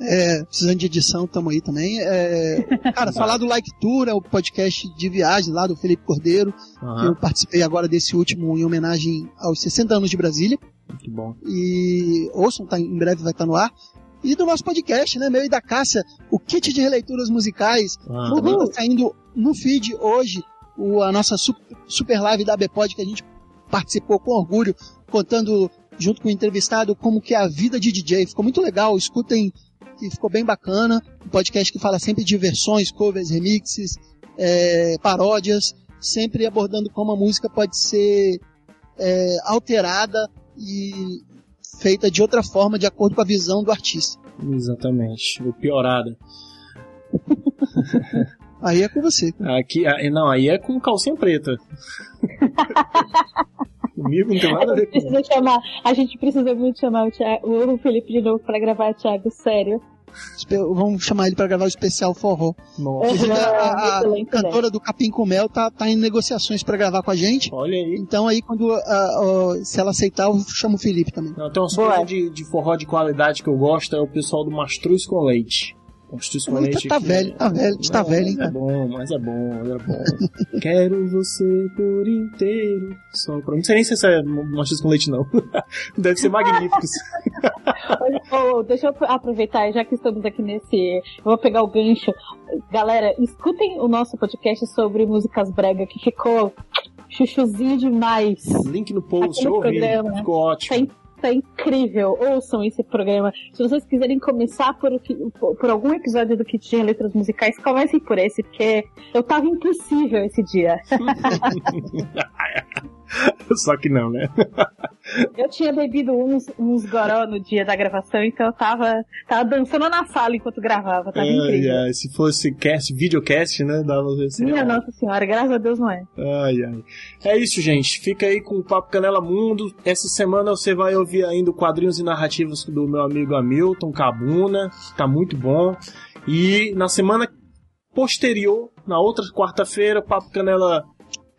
É, precisando de edição, tamo aí também. É, cara, falar do Like Tour, é o podcast de viagem lá do Felipe Cordeiro, uhum. eu participei agora desse último em homenagem aos 60 anos de Brasília. Muito bom. E ouçam, tá, em breve vai estar tá no ar. E do nosso podcast, né, meu e da Cássia, o kit de releituras musicais. Uhum. Também tá saindo no feed hoje, o, a nossa super, live da Bpod que a gente participou com orgulho, contando junto com o entrevistado como que é a vida de DJ. Ficou muito legal, escutem que ficou bem bacana. Um podcast que fala sempre de versões, covers, remixes, é, paródias, sempre abordando como a música pode ser é, alterada e feita de outra forma, de acordo com a visão do artista. Exatamente, ou piorada. aí é com você. Aqui, não, aí é com calcinha preta. Comigo não tem nada a ver com chamar, A gente precisa muito chamar o, Thiago, o Felipe de novo pra gravar, Thiago, sério. Vamos chamar ele para gravar o especial forró. Nossa. a, a, a cantora do Capim com Mel tá, tá em negociações para gravar com a gente. Olha aí. Então aí quando a, se ela aceitar, eu chamo o Felipe também. Não, tem umas coisas de, de forró de qualidade que eu gosto, é o pessoal do Mastruz com Leite. Constitucionalmente. Tá, tá velho, tá velho, é, tá velho, hein? É bom, mas é bom, é bom. Quero você por inteiro. Só pra... Não sei nem se é machista com leite, não. Deve ser magníficos. oh, deixa eu aproveitar, já que estamos aqui nesse. Eu vou pegar o gancho. Galera, escutem o nosso podcast sobre músicas brega que ficou chuchuzinho demais. Link no post, ouvi, ficou ótimo. Tem Tá incrível. Ouçam esse programa. Se vocês quiserem começar por, por algum episódio do Kit de Letras Musicais, comecem por esse, porque eu tava impossível esse dia. Só que não, né? eu tinha bebido uns, uns goró no dia da gravação, então eu tava, tava dançando na sala enquanto gravava. Tava incrível. Ai, se fosse cast, videocast, né? Dava assim. Minha nossa senhora, graças a Deus não é. Ai, ai. É isso, gente. Fica aí com o Papo Canela Mundo. Essa semana você vai ouvir ainda quadrinhos e narrativas do meu amigo Hamilton Cabuna. Tá muito bom. E na semana posterior, na outra quarta-feira, o Papo Canela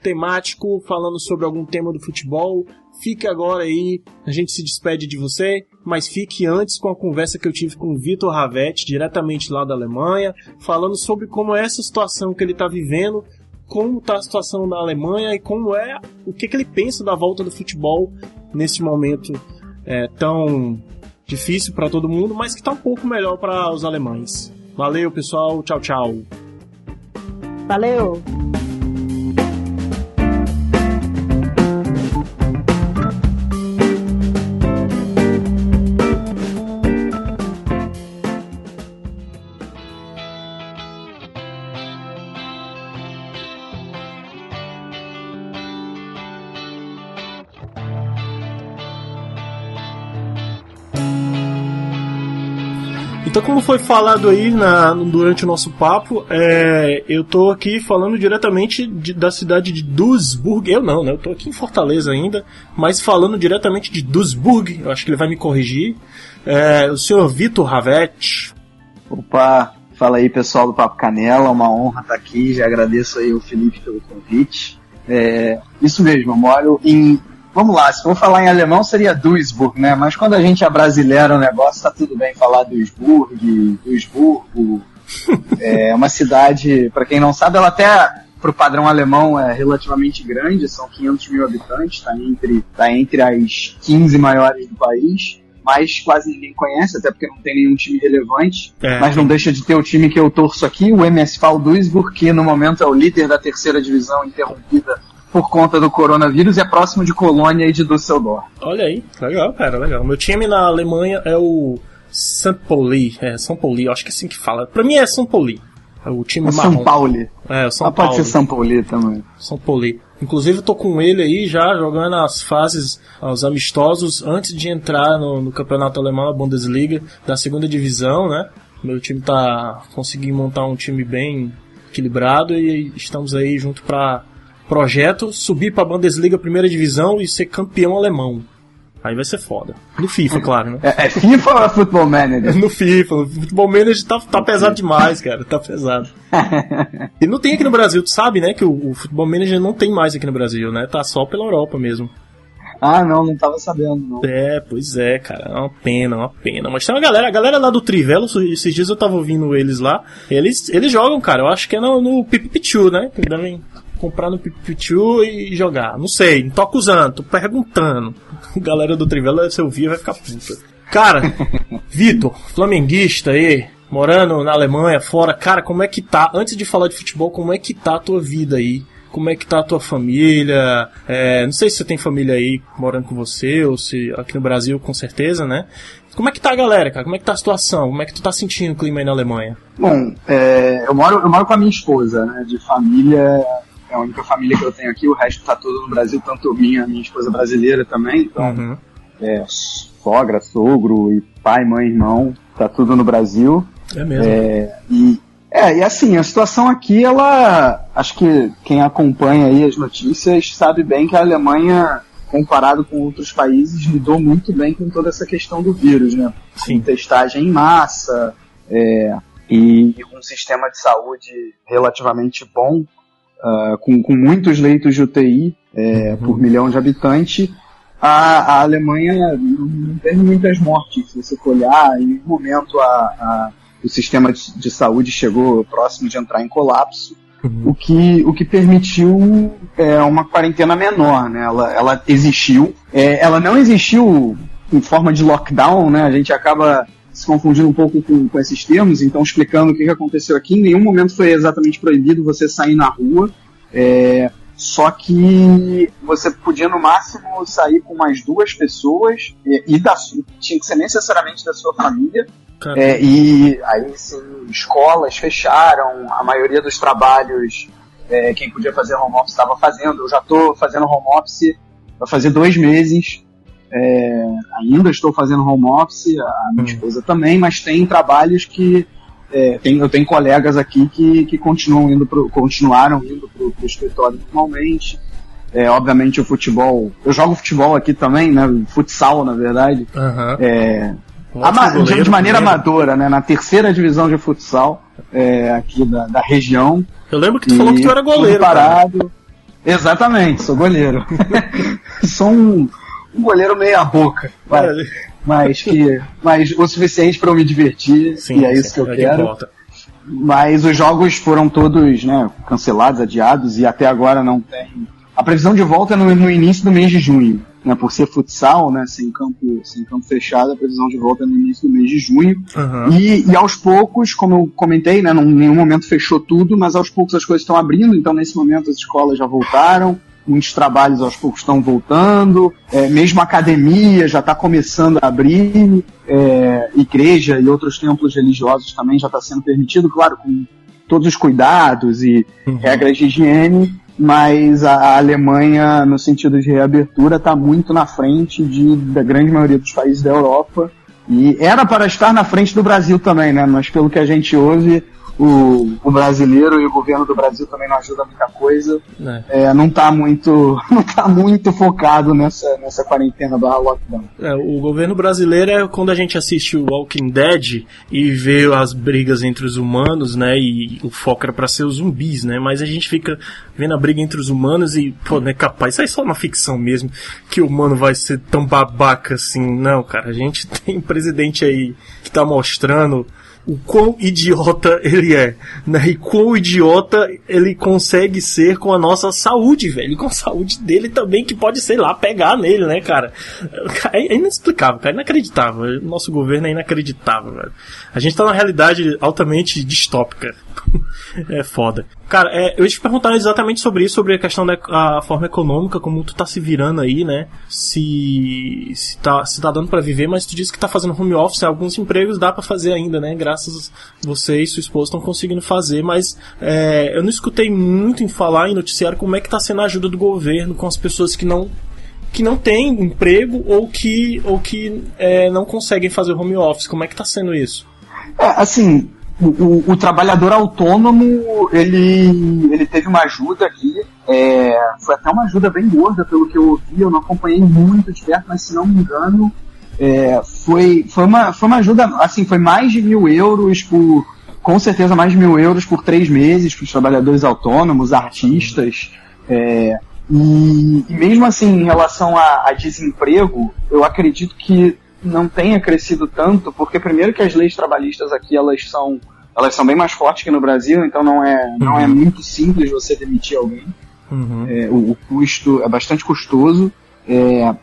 temático, falando sobre algum tema do futebol. Fique agora aí, a gente se despede de você, mas fique antes com a conversa que eu tive com o Vitor Ravetti, diretamente lá da Alemanha, falando sobre como é essa situação que ele está vivendo, como está a situação na Alemanha e como é o que, que ele pensa da volta do futebol nesse momento é, tão difícil para todo mundo, mas que está um pouco melhor para os alemães. Valeu, pessoal. Tchau, tchau. Valeu. Então, como foi falado aí na, durante o nosso papo, é, eu tô aqui falando diretamente de, da cidade de Duisburg. Eu não, né? Eu tô aqui em Fortaleza ainda, mas falando diretamente de Duisburg. Eu acho que ele vai me corrigir. É, o senhor Vitor Ravetti. Opa, fala aí pessoal do Papo Canela, uma honra estar aqui. Já agradeço aí o Felipe pelo convite. É, isso mesmo, eu moro em Vamos lá, se for falar em alemão seria Duisburg, né? Mas quando a gente é brasileiro o negócio, tá tudo bem falar Duisburg, Duisburgo. é uma cidade, para quem não sabe, ela até pro padrão alemão é relativamente grande, são 500 mil habitantes, tá entre, tá entre as 15 maiores do país mas quase ninguém conhece, até porque não tem nenhum time relevante. É. Mas não deixa de ter o time que eu torço aqui, o MSV Duisburg, que no momento é o líder da terceira divisão interrompida por conta do coronavírus e é próximo de Colônia e de Düsseldorf. Olha aí, legal, cara, legal. Meu time na Alemanha é o São Pauli, é São Pauli, acho que é assim que fala. Pra mim é São Pauli. É o time é marrom. São Pauli. É, São ah, Pode ser São Pauli também. São Pauli. Inclusive tô com ele aí já jogando as fases, os amistosos antes de entrar no, no campeonato alemão, a Bundesliga, da segunda divisão, né? Meu time tá conseguindo montar um time bem equilibrado e estamos aí junto para projeto, subir pra Bundesliga primeira divisão e ser campeão alemão. Aí vai ser foda. No FIFA, claro, né? É, é FIFA ou é Futebol Manager? no FIFA. O Futebol Manager tá, tá pesado demais, cara. Tá pesado. e não tem aqui no Brasil, tu sabe, né? Que o, o Futebol Manager não tem mais aqui no Brasil, né? Tá só pela Europa mesmo. Ah, não, não tava sabendo, não. É, pois é, cara. É uma pena, uma pena. Mas tem uma galera, a galera lá do Trivelo, esses dias eu tava ouvindo eles lá. Eles, eles jogam, cara. Eu acho que é no, no Pipipichu, né? Que devem comprar no Pipichu e jogar. Não sei, não tô acusando, tô perguntando. galera do Trivela, se eu ouvir, vai ficar puta. Cara, Vitor, flamenguista aí, morando na Alemanha, fora, cara, como é que tá? Antes de falar de futebol, como é que tá a tua vida aí? Como é que tá a tua família? É, não sei se você tem família aí morando com você, ou se aqui no Brasil, com certeza, né? Como é que tá a galera, cara? Como é que tá a situação? Como é que tu tá sentindo o clima aí na Alemanha? Bom, é, eu, moro, eu moro com a minha esposa, né? De família, é a única família que eu tenho aqui, o resto tá tudo no Brasil, tanto minha, minha esposa brasileira também, então uhum. é, sogra, sogro, e pai, mãe, irmão, tá tudo no Brasil. É mesmo. É, e, é, e assim, a situação aqui, ela, acho que quem acompanha aí as notícias sabe bem que a Alemanha, comparado com outros países, lidou muito bem com toda essa questão do vírus, né? Sim. Com testagem em massa, é, e um sistema de saúde relativamente bom, uh, com, com, muitos leitos de UTI é, uhum. por milhão de habitantes, a, a, Alemanha não teve muitas mortes. Se você for olhar, em nenhum momento a, a, o sistema de, de, saúde chegou próximo de entrar em colapso, uhum. o, que, o que permitiu é, uma quarentena menor. Né? Ela, ela existiu, é, ela não existiu em forma de lockdown, né? a gente acaba se confundindo um pouco com, com esses termos, então explicando o que, que aconteceu aqui, em nenhum momento foi exatamente proibido você sair na rua, é, só que você podia no máximo sair com mais duas pessoas e, e da, tinha que ser necessariamente da sua família. É, e aí sim, escolas fecharam, a maioria dos trabalhos é, quem podia fazer home office estava fazendo. Eu já estou fazendo home office vai fazer dois meses. É, ainda estou fazendo home office, a minha hum. esposa também, mas tem trabalhos que é, tem, eu tenho colegas aqui que, que continuam indo pro, continuaram indo para o escritório normalmente. É, obviamente o futebol, eu jogo futebol aqui também, né? Futsal, na verdade. Uhum. É, ama, goleiro, de maneira goleiro. amadora, né? Na terceira divisão de futsal é, aqui da, da região. Eu lembro que tu falou que tu era goleiro. Parado. Cara. Exatamente, sou goleiro. sou um, um goleiro meia boca, é. mas que, mas o suficiente para eu me divertir sim, e é isso sim, que eu é quero. Mas os jogos foram todos, né, cancelados, adiados e até agora não tem. A previsão de volta é no, no início do mês de junho, né, por ser futsal, né, sem campo, sem campo fechado, a previsão de volta é no início do mês de junho. Uhum. E, e aos poucos, como eu comentei, né, em nenhum momento fechou tudo, mas aos poucos as coisas estão abrindo, então nesse momento as escolas já voltaram, muitos trabalhos aos poucos estão voltando, é, mesmo a academia já está começando a abrir, é, igreja e outros templos religiosos também já está sendo permitido, claro, com todos os cuidados e uhum. regras de higiene, mas a, Alemanha, no sentido de reabertura, está muito na frente de, da grande maioria dos países da Europa. E era para estar na frente do Brasil também, né? Mas pelo que a gente ouve, o, o brasileiro e o governo do Brasil também não ajuda muita coisa. É. É, não está muito, não tá muito focado nessa, nessa quarentena barra lockdown. É, o governo brasileiro é quando a gente assiste o Walking Dead e vê as brigas entre os humanos, né? E o foco era para ser os zumbis, né? Mas a gente fica vendo a briga entre os humanos e, pô, não é capaz, isso aí é só uma ficção mesmo, que o humano vai ser tão babaca assim. Não, cara, a gente tem um presidente aí que tá mostrando o quão idiota ele é, né? E quão idiota ele consegue ser com a nossa saúde, velho. Com a saúde dele também, que pode, sei lá, pegar nele, né, cara? É inexplicável, cara. É inacreditável. Nosso governo é inacreditável, velho. A gente tá numa realidade altamente distópica. é foda. Cara, é, eu ia te perguntar exatamente sobre isso, sobre a questão da a forma econômica, como tu tá se virando aí, né? Se, se, tá, se tá dando para viver, mas tu disse que tá fazendo home office, alguns empregos dá para fazer ainda, né? Graças a você e sua esposa estão conseguindo fazer, mas é, eu não escutei muito em falar em noticiário como é que tá sendo a ajuda do governo com as pessoas que não que não têm emprego ou que, ou que é, não conseguem fazer home office. Como é que tá sendo isso? É, assim, o, o, trabalhador autônomo, ele, ele teve uma ajuda aqui, é, foi até uma ajuda bem gorda pelo que eu ouvi, eu não acompanhei muito de perto, mas se não me engano, é, foi, foi, uma, foi uma ajuda, assim, foi mais de mil euros por, com certeza mais de mil euros por três meses para os trabalhadores autônomos, artistas, é, e, e, mesmo assim, em relação a, a desemprego, eu acredito que não tenha crescido tanto, porque primeiro que as leis trabalhistas aqui elas são elas são bem mais fortes que no Brasil, então não é uhum. não é uhum. muito simples você demitir alguém. Uhum. É, o, o, custo é bastante custoso é,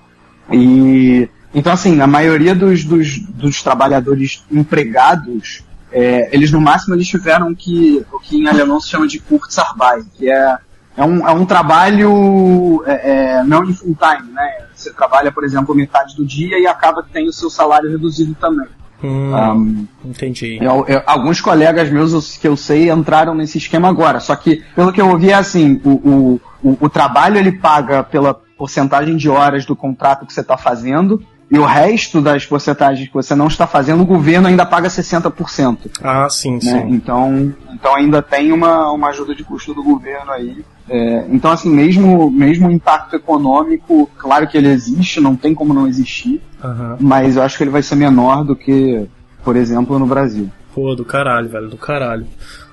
e então assim a maioria dos, dos, dos trabalhadores empregados é, eles no máximo eles tiveram que o que em alemão se chama de Kurzarbeit, que é é um, é um trabalho é, é, não em full time, né? Você trabalha, por exemplo, metade do dia e acaba que tem o seu salário reduzido também. Hum, um, entendi. Eu, eu, alguns colegas meus que eu sei entraram nesse esquema agora. Só que, pelo que eu ouvi, é assim: o, o, o, o trabalho ele paga pela porcentagem de horas do contrato que você está fazendo e o resto das porcentagens que você não está fazendo, o governo ainda paga 60%. Ah, sim, né? sim. Então, então ainda tem uma, uma ajuda de custo do governo aí. É, então, assim, mesmo, mesmo o impacto econômico, claro que ele existe, não tem como não existir, uhum. mas eu acho que ele vai ser menor do que, por exemplo, no Brasil. Pô, do caralho, velho, do caralho.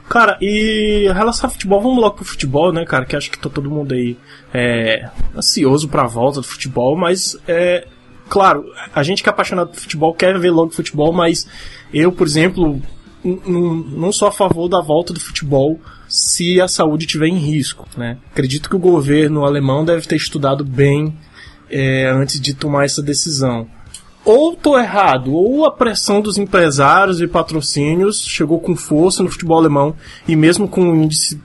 Cara, e relação ao futebol, vamos logo pro futebol, né, cara? Que acho que tá todo mundo aí é, ansioso pra volta do futebol, mas é, claro, a gente que é apaixonado por futebol quer ver logo futebol, mas eu, por exemplo, não sou a favor da volta do futebol se a saúde estiver em risco. Né? Acredito que o governo alemão deve ter estudado bem é, antes de tomar essa decisão. Ou estou errado, ou a pressão dos empresários e patrocínios chegou com força no futebol alemão e mesmo com um índice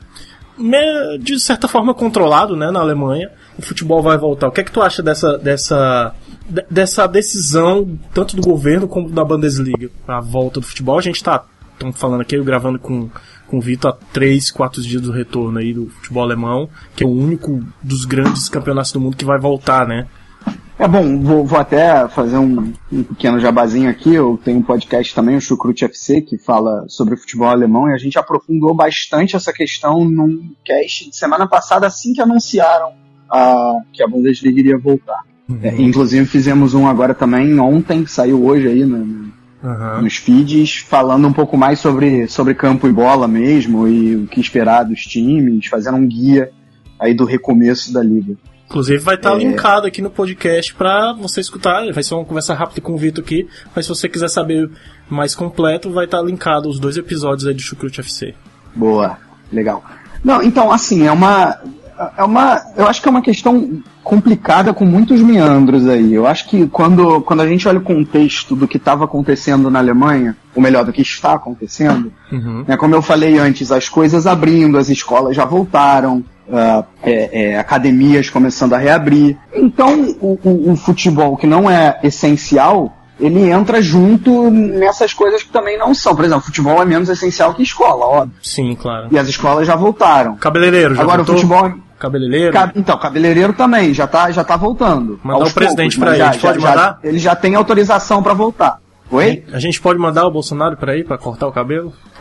de certa forma controlado né, na Alemanha, o futebol vai voltar. O que é que tu acha dessa, dessa dessa decisão, tanto do governo como da Bundesliga, a volta do futebol. A gente está falando aqui, eu gravando com, com o Vitor há três, quatro dias do retorno aí do futebol alemão, que é o único dos grandes campeonatos do mundo que vai voltar, né? É bom, vou, vou até fazer um, um, pequeno jabazinho aqui. Eu tenho um podcast também, o Chucrute FC, que fala sobre o futebol alemão e a gente aprofundou bastante essa questão num cast de semana passada, assim que anunciaram a, que a Bundesliga iria voltar. Uhum. É, inclusive fizemos um agora também, ontem, que saiu hoje aí no, uhum. nos feeds, falando um pouco mais sobre, sobre campo e bola mesmo, e o que esperar dos times, fazendo um guia aí do recomeço da liga. Inclusive vai estar tá é... linkado aqui no podcast para você escutar. Vai ser uma conversa rápida com o Vitor aqui, mas se você quiser saber mais completo, vai estar tá linkado os dois episódios aí do Chucrute FC. Boa, legal. Não, então assim, é uma é uma, eu acho que é uma questão complicada com muitos meandros aí. Eu acho que quando, quando a gente olha o contexto do que estava acontecendo na Alemanha, ou melhor, do que está acontecendo, uhum. né, como eu falei antes, as coisas abrindo, as escolas já voltaram, uh, é, é, academias começando a reabrir. Então, o, o, o futebol que não é essencial ele entra junto nessas coisas que também não são. Por exemplo, futebol é menos essencial que escola, óbvio. Sim, claro. E as escolas já voltaram. Cabeleireiro, já Agora voltou? o futebol Cabeleireiro? Então, cabeleireiro também, já tá, já tá voltando. Mandar o presidente para ele, já, pode já, mandar? ele já tem autorização para voltar. Oi? A gente pode mandar o Bolsonaro pra ir, pra cortar o cabelo?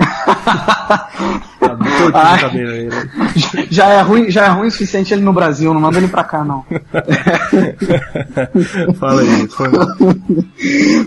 ah, cabelo aí, né? já, é ruim, já é ruim o suficiente ele no Brasil, não manda ele pra cá, não. Fala aí, foi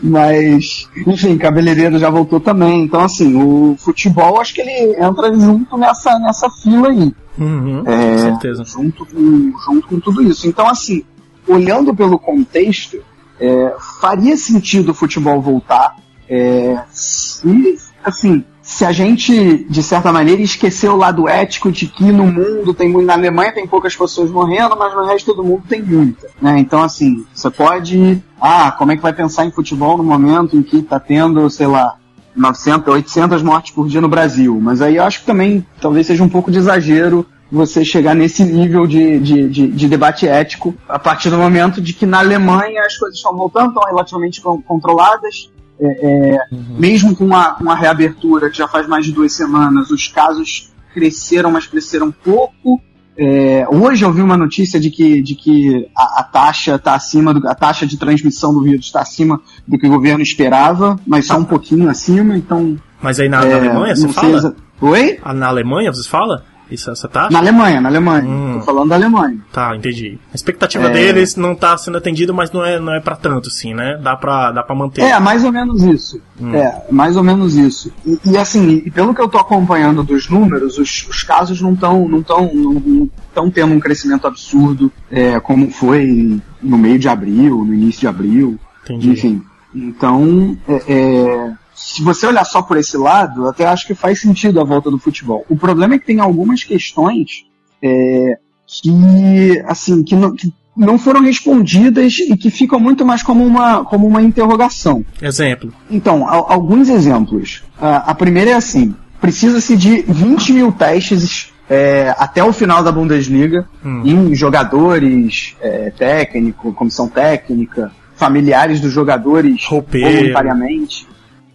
Mas, enfim, cabeleireiro já voltou também. Então, assim, o futebol acho que ele entra junto nessa, nessa fila aí. Uhum, é, com certeza. Junto com, junto com tudo isso. Então, assim, olhando pelo contexto, é, faria sentido o futebol voltar. É, se, assim, se a gente, de certa maneira, esquecer o lado ético de que no mundo tem muito. Na Alemanha tem poucas pessoas morrendo, mas no resto do mundo tem muita. Né? Então, assim, você pode. Ah, como é que vai pensar em futebol no momento em que está tendo, sei lá, 900, 800 mortes por dia no Brasil? Mas aí eu acho que também talvez seja um pouco de exagero você chegar nesse nível de, de, de, de, debate ético a partir do momento de que na Alemanha as coisas estão voltando, estão relativamente controladas, é, é, uhum. Mesmo com a, com a reabertura, que já faz mais de duas semanas, os casos cresceram, mas cresceram pouco. É, hoje eu vi uma notícia de que, de que a, a taxa está acima, do, a taxa de transmissão do vírus está acima do que o governo esperava, mas só um pouquinho acima, então. Mas aí na, na é, Alemanha você fala? Oi? Ah, na Alemanha você fala? Isso, essa taxa? Na Alemanha, na Alemanha. Hum. Tô falando da Alemanha. Tá, entendi. A expectativa é... deles não tá sendo atendida, mas não é, não é para tanto, assim, né? Dá pra, dá pra manter. É, mais ou menos isso. Hum. É, mais ou menos isso. E, e assim, e pelo que eu tô acompanhando dos números, os, os casos não estão não tão, não, não tendo um crescimento absurdo, é, como foi no meio de abril, no início de abril. Entendi. Enfim. Então, é, é se você olhar só por esse lado, até acho que faz sentido a volta do futebol. O problema é que tem algumas questões é, que, assim, que não, que não foram respondidas e que ficam muito mais como uma, como uma interrogação. Exemplo. Então, a, alguns exemplos. A, a, primeira é assim: precisa-se de 20 mil testes é, até o final da Bundesliga hum. em jogadores, é, técnico, comissão técnica, familiares dos jogadores Roupeiro. voluntariamente.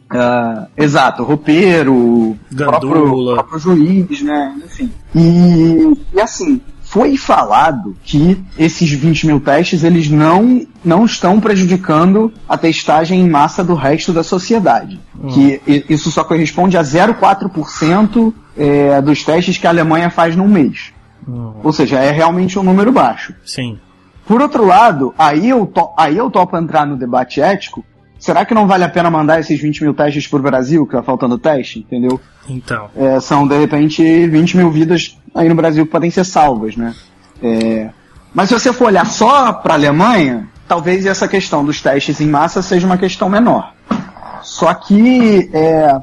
Uh, exato, roupeiro, próprio, próprio juiz, né? Enfim. E, e assim, foi falado que esses 20 mil testes eles não, não estão prejudicando a testagem em massa do resto da sociedade. Hum. Que isso só corresponde a 0,4% é, dos testes que a Alemanha faz num mês. Hum. Ou seja, é realmente um número baixo. Sim. Por outro lado, aí eu, to, aí eu topo entrar no debate ético, será que não vale a pena mandar esses 20 mil testes pro Brasil, que tá faltando teste, entendeu? Então. É, são, de repente, 20 mil vidas aí no Brasil que podem ser salvas, né? É, mas se você for olhar só para a Alemanha, talvez essa questão dos testes em massa seja uma questão menor. Só que é,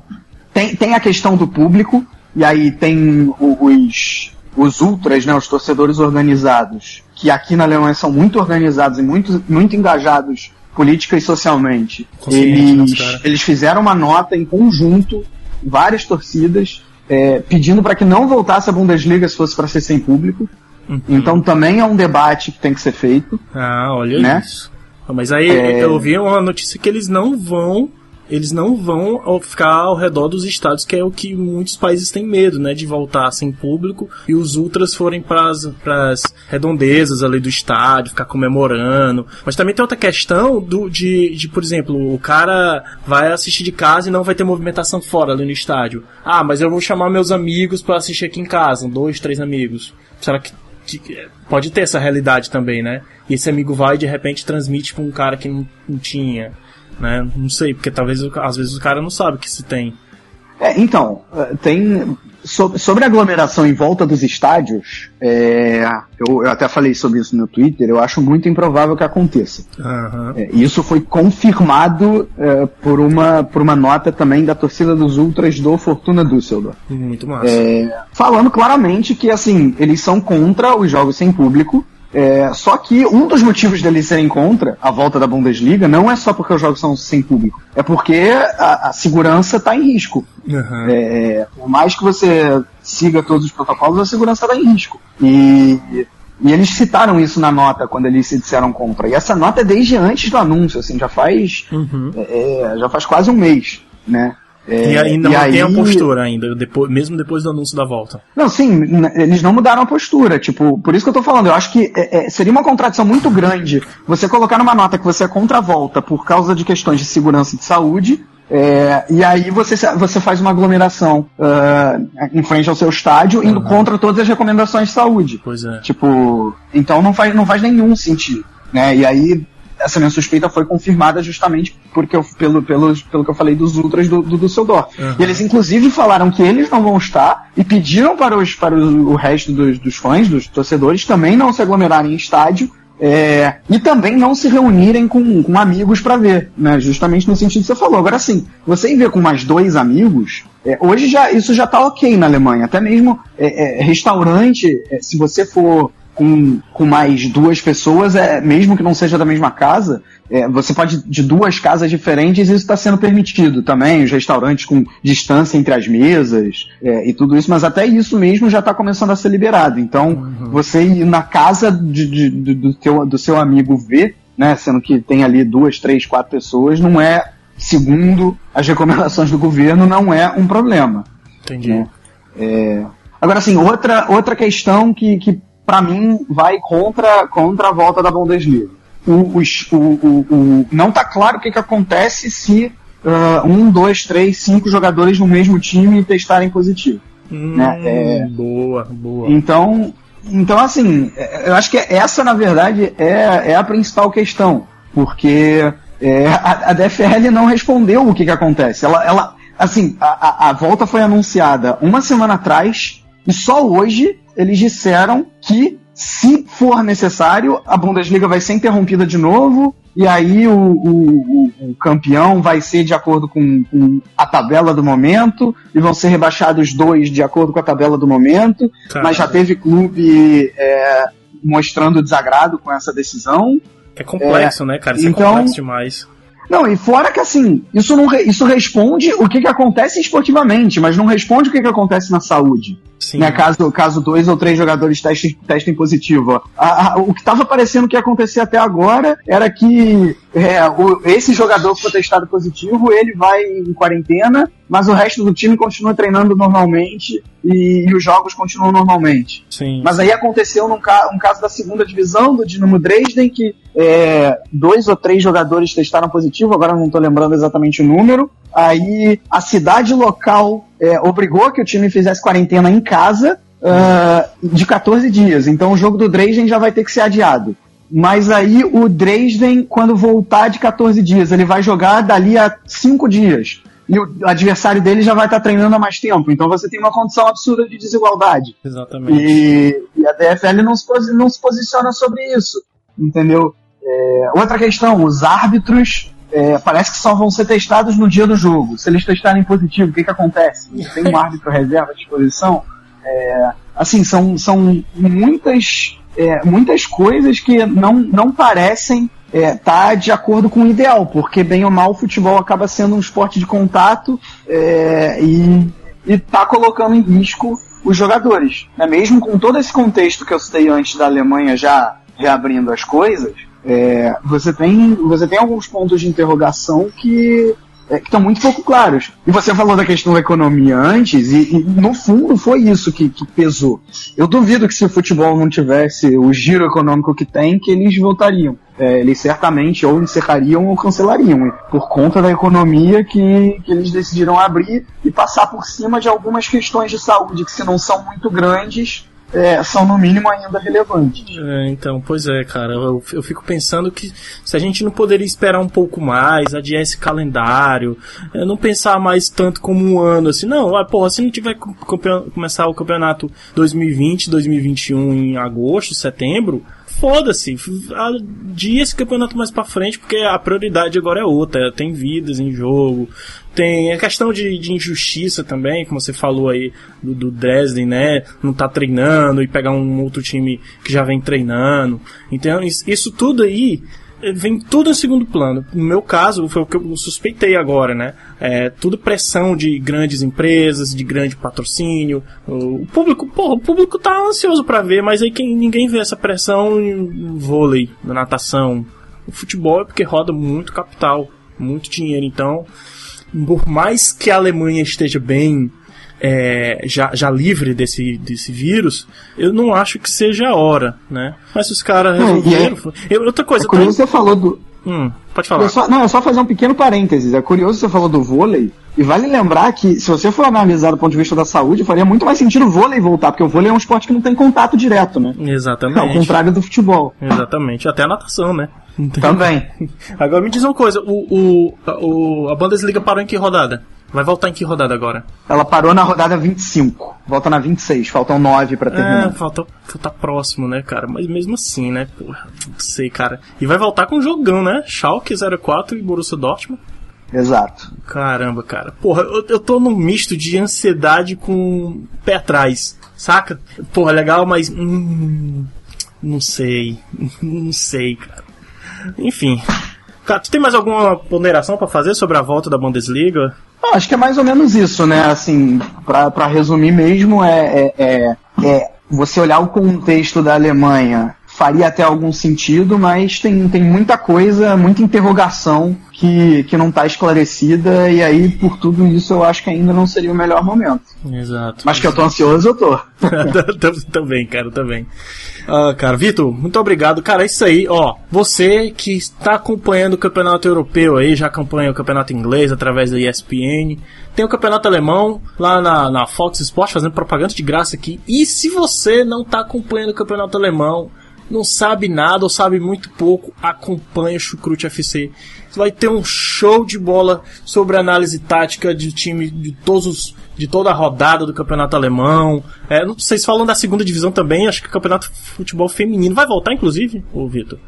tem, tem a questão do público, e aí tem os, os ultras, né, os torcedores organizados, que aqui na Alemanha são muito organizados e muito, muito engajados política e socialmente. Eles, eles fizeram uma nota em conjunto, várias torcidas, é, pedindo para que não voltasse a Bundesliga se fosse para ser sem público. Uhum. Então também é um debate que tem que ser feito. Ah, olha né? isso. Mas aí é... eu vi uma notícia que eles não vão eles não vão ficar ao redor dos estádios, que é o que muitos países têm medo, né? De voltar sem público e os ultras forem para as redondezas ali do estádio, ficar comemorando. Mas também tem outra questão do, de, de, por exemplo, o cara vai assistir de casa e não vai ter movimentação fora ali no estádio. Ah, mas eu vou chamar meus amigos para assistir aqui em casa, dois, três amigos. Será que pode ter essa realidade também, né? E esse amigo vai e de repente transmite para um cara que não, não tinha né? Não sei, porque talvez às vezes o cara não sabe que se tem. É, então, é, tem. Sobre a aglomeração em volta dos estádios, é, eu, eu, até falei sobre isso no Twitter, eu acho muito improvável que aconteça. Uhum. É, isso foi confirmado é, por, uma, por uma nota também da torcida dos Ultras do Fortuna Düsseldorf. Muito massa. Falando claramente que, assim, eles são contra os jogos sem público, é, só que um dos motivos deles serem contra a volta da Bundesliga não é só porque os jogos são sem público, é porque a, a segurança está em risco. Uhum. É, por mais que você siga todos os protocolos, a segurança está em risco. E, e eles citaram isso na nota quando eles se disseram contra. E essa nota é desde antes do anúncio, assim, já faz, uhum. é, é já faz quase um mês, né? É, e ainda e mantém aí... a postura ainda, depois, mesmo depois do anúncio da volta. Não, sim, eles não mudaram a postura. Tipo, por isso que eu tô falando, eu acho que é, é, seria uma contradição muito grande você colocar numa nota que você é contra a volta por causa de questões de segurança e de saúde, é, e aí você, você faz uma aglomeração uh, em frente ao seu estádio, indo uhum. contra todas as recomendações de saúde. Pois é. Tipo, então não faz, não faz nenhum sentido. Né? E aí essa minha suspeita foi confirmada justamente porque eu, pelo, pelo, pelo que eu falei dos ultras do, do Düsseldorf. Uhum. E eles inclusive falaram que eles não vão estar e pediram para, os, para o, o resto dos, dos fãs, dos torcedores, também não se aglomerarem em estádio é, e também não se reunirem com, com amigos para ver, né? Justamente no sentido que você falou. Agora sim, você ir ver com mais dois amigos, é, hoje já isso já tá ok na Alemanha. Até mesmo é, é restaurante, é, se você for com, com mais duas pessoas, é, mesmo que não seja da mesma casa, é, você pode de duas casas diferentes, isso está sendo permitido também, os restaurantes com distância entre as mesas é, e tudo isso, mas até isso mesmo já está começando a ser liberado. Então, uhum. você ir na casa de, de, de, do, teu, do seu amigo ver, né, sendo que tem ali duas, três, quatro pessoas, não é, segundo as recomendações do governo, não é um problema. Entendi. Né? É, agora, assim, outra, outra questão que, que para mim, vai contra, contra a volta da Bundesliga. O, o, o, o não está claro o que, que acontece se uh, um, dois, três, cinco jogadores no mesmo time testarem positivo. Hum, né? é, boa, boa. Então, então, assim, é, eu acho que essa, na verdade, é, é a principal questão. Porque é, a, a, DFL não respondeu o que, que acontece. Ela, ela assim, a, a volta foi anunciada uma semana atrás e só hoje eles disseram que, se for necessário, a Bundesliga vai ser interrompida de novo, e aí o, o, o campeão vai ser de acordo com, com, a tabela do momento, e vão ser rebaixados dois de acordo com a tabela do momento, Caramba. mas já teve clube é, mostrando desagrado com essa decisão. É complexo, é, né, cara? Isso é então, é complexo demais. Não, e fora que assim, isso não isso responde o que, que acontece esportivamente, mas não responde o que, que acontece na saúde. Sim. Né, caso, caso dois ou três jogadores testem, testem positivo. A, a, o que estava parecendo que ia acontecer até agora era que é, o, esse jogador que foi testado positivo, ele vai em quarentena, mas o resto do time continua treinando normalmente e, e os jogos continuam normalmente. Sim. Mas aí aconteceu num ca, um caso da segunda divisão, do Dinamo Dresden, que é, dois ou três jogadores testaram positivo, agora não estou lembrando exatamente o número. Aí a cidade local é, obrigou que o time fizesse quarentena em casa uh, de 14 dias. Então o jogo do Dresden já vai ter que ser adiado. Mas aí o Dresden, quando voltar de 14 dias, ele vai jogar dali a 5 dias. E o adversário dele já vai estar treinando há mais tempo. Então você tem uma condição absurda de desigualdade. Exatamente. E, e a DFL não se, não se posiciona sobre isso. Entendeu? É, outra questão, os árbitros é, parece que só vão ser testados no dia do jogo. Se eles testarem positivo, o que, que acontece? Tem um árbitro reserva à disposição? É, assim, são, são muitas, é, muitas coisas que não, não parecem estar é, tá de acordo com o ideal, porque bem ou mal o futebol acaba sendo um esporte de contato é, e está colocando em risco os jogadores. Né? Mesmo com todo esse contexto que eu citei antes da Alemanha já reabrindo as coisas, é, você, tem, você tem alguns pontos de interrogação que é, estão muito pouco claros. E você falou da questão da economia antes, e, e no fundo foi isso que, que, pesou. Eu duvido que se o futebol não tivesse o giro econômico que tem, que eles voltariam. É, eles certamente ou encerrariam ou cancelariam, por conta da economia que, que eles decidiram abrir e passar por cima de algumas questões de saúde que, se não são muito grandes, é, são no mínimo ainda relevantes. É, então, pois é, cara. Eu, eu, fico pensando que se a gente não poderia esperar um pouco mais, adiar esse calendário, é, não pensar mais tanto como um ano, assim, não, ah, porra, se não tiver começar o campeonato 2020, 2021 em agosto, setembro, foda-se, dia esse campeonato mais para frente, porque a prioridade agora é outra, tem vidas em jogo, tem a questão de, de injustiça também, como você falou aí do, do, Dresden, né? Não tá treinando e pegar um outro time que já vem treinando. Então, isso tudo aí eh, vem tudo em segundo plano. No meu caso, foi o que eu suspeitei agora, né? É, tudo pressão de grandes empresas, de grande patrocínio. O público, porra, o público tá ansioso para ver, mas aí quem, ninguém vê essa pressão em vôlei, na natação. O futebol é porque roda muito capital, muito dinheiro, então por mais que a Alemanha esteja bem é, já, já livre desse, desse vírus, eu não acho que seja a hora, né? Mas os caras resolveram. É, outra coisa. É curioso tá... você falou do. Hum, pode falar. É só, não, é só fazer um pequeno parênteses. É curioso você falou do vôlei. E vale lembrar que, se você for analisar do ponto de vista da saúde, faria muito mais sentido o vôlei voltar, porque o vôlei é um esporte que não tem contato direto, né? Exatamente. Ao contrário do futebol. Exatamente. Até a natação, né? Também. Agora me diz uma coisa, o, o, o, a Bundesliga parou em que rodada? Vai voltar em que rodada agora? Ela parou na rodada 25. Volta na 26. Faltam 9 para terminar. É, falta, falta próximo, né, cara? Mas mesmo assim, né? Porra, não sei, cara. E vai voltar com um jogão, né? Schalke 04 e Borussia Dortmund. Exato. Caramba, cara. Porra, eu, eu tô num misto de ansiedade com pé atrás, saca? Porra, legal, mas. Hum, não sei. Não sei, cara. Enfim. Cara, tu tem mais alguma ponderação para fazer sobre a volta da Bundesliga? Acho que é mais ou menos isso, né? Assim, para resumir mesmo, é, é, é, é você olhar o contexto da Alemanha faria até algum sentido, mas tem, tem muita coisa, muita interrogação que, que não está esclarecida, e aí, por tudo isso, eu acho que ainda não seria o melhor momento. Exato. Mas que eu tô ansioso, eu tô. também, cara, também. Ah, cara, Vitor, muito obrigado. Cara, é isso aí, ó. Você que está acompanhando o campeonato europeu aí, já acompanha o campeonato inglês através da ESPN. Tem o campeonato alemão lá na, na Fox Sports fazendo propaganda de graça aqui. E se você não está acompanhando o campeonato alemão, não sabe nada ou sabe muito pouco, acompanha o Chucrute FC. Você vai ter um show de bola sobre análise tática de time de todos os, de toda a rodada do campeonato alemão. É, não sei se falam da segunda divisão também, acho que o campeonato futebol feminino vai voltar, inclusive, o Vitor.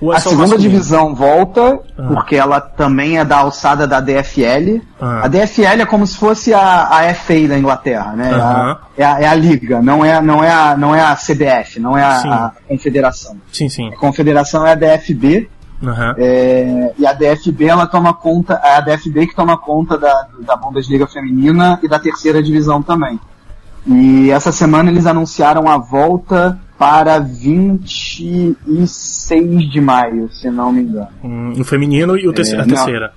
É a segunda divisão volta, ah. porque ela também é da alçada da DFL. Ah. A DFL é como se fosse a, a FA da Inglaterra, né? A, é, a, é, a, liga, não é, não, é a, não é a CBF, não é a, a confederação. Sim, sim. A confederação é a DFB. Uhum. É, e a DFB ela toma conta, é a DFB que toma conta da, da Bundesliga feminina e da terceira divisão também. E essa semana eles anunciaram a volta para 26 de maio, se não me engano. Hum, o feminino e o terceiro, é, a terceira.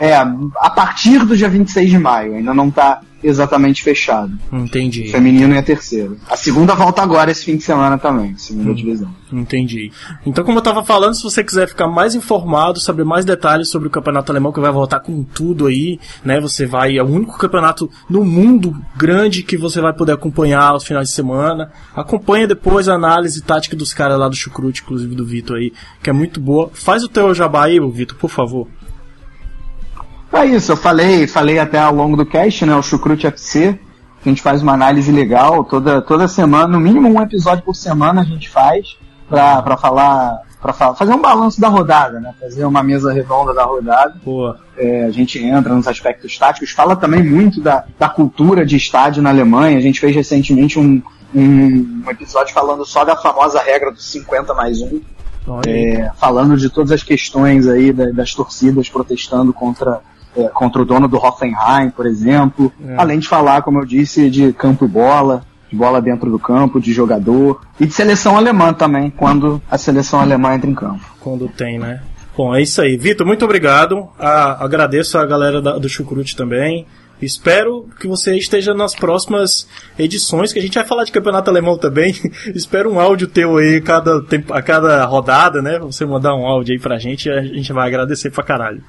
É, a partir do dia 26 de maio, ainda não está exatamente fechado. Entendi. Feminino e a terceira. A segunda volta agora esse fim de semana também, segunda hum, divisão. Entendi. Então, como eu estava falando, se você quiser ficar mais informado, saber mais detalhes sobre o campeonato alemão, que vai voltar com tudo aí, né? Você vai, é o único campeonato no mundo grande que você vai poder acompanhar aos finais de semana. Acompanha depois a análise tática dos caras lá do Chucrute, inclusive do Vitor aí, que é muito boa. Faz o teu jabá aí, Vitor, por favor. É isso, eu falei, falei até ao longo do cast, né? O Chucrute FC, a gente faz uma análise legal toda, toda semana, no mínimo um episódio por semana a gente faz para falar para fazer um balanço da rodada, né? Fazer uma mesa redonda da rodada. É, a gente entra nos aspectos táticos, fala também muito da, da cultura de estádio na Alemanha. A gente fez recentemente um, um, um episódio falando só da famosa regra dos 50 mais 1. É, falando de todas as questões aí das, das torcidas protestando contra é, contra o dono do Hoffenheim, por exemplo. É. Além de falar, como eu disse, de campo e bola, de bola dentro do campo, de jogador. E de seleção alemã também, quando a seleção alemã entra em campo. Quando tem, né? Bom, é isso aí. Vitor, muito obrigado. A, agradeço a galera da, do Chucrute também. Espero que você esteja nas próximas edições, que a gente vai falar de campeonato alemão também. Espero um áudio teu aí cada, a cada rodada, né? Você mandar um áudio aí pra gente e a gente vai agradecer pra caralho.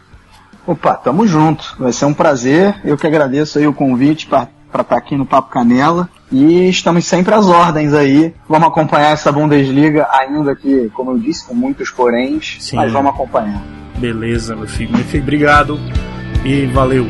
Opa, tamo junto. Vai ser um prazer. Eu que agradeço aí o convite para estar tá aqui no Papo Canela. E estamos sempre às ordens aí. Vamos acompanhar essa Bundesliga, ainda que, como eu disse, com muitos poréns, Sim. mas vamos acompanhar. Beleza, meu filho. Meu filho, obrigado e valeu.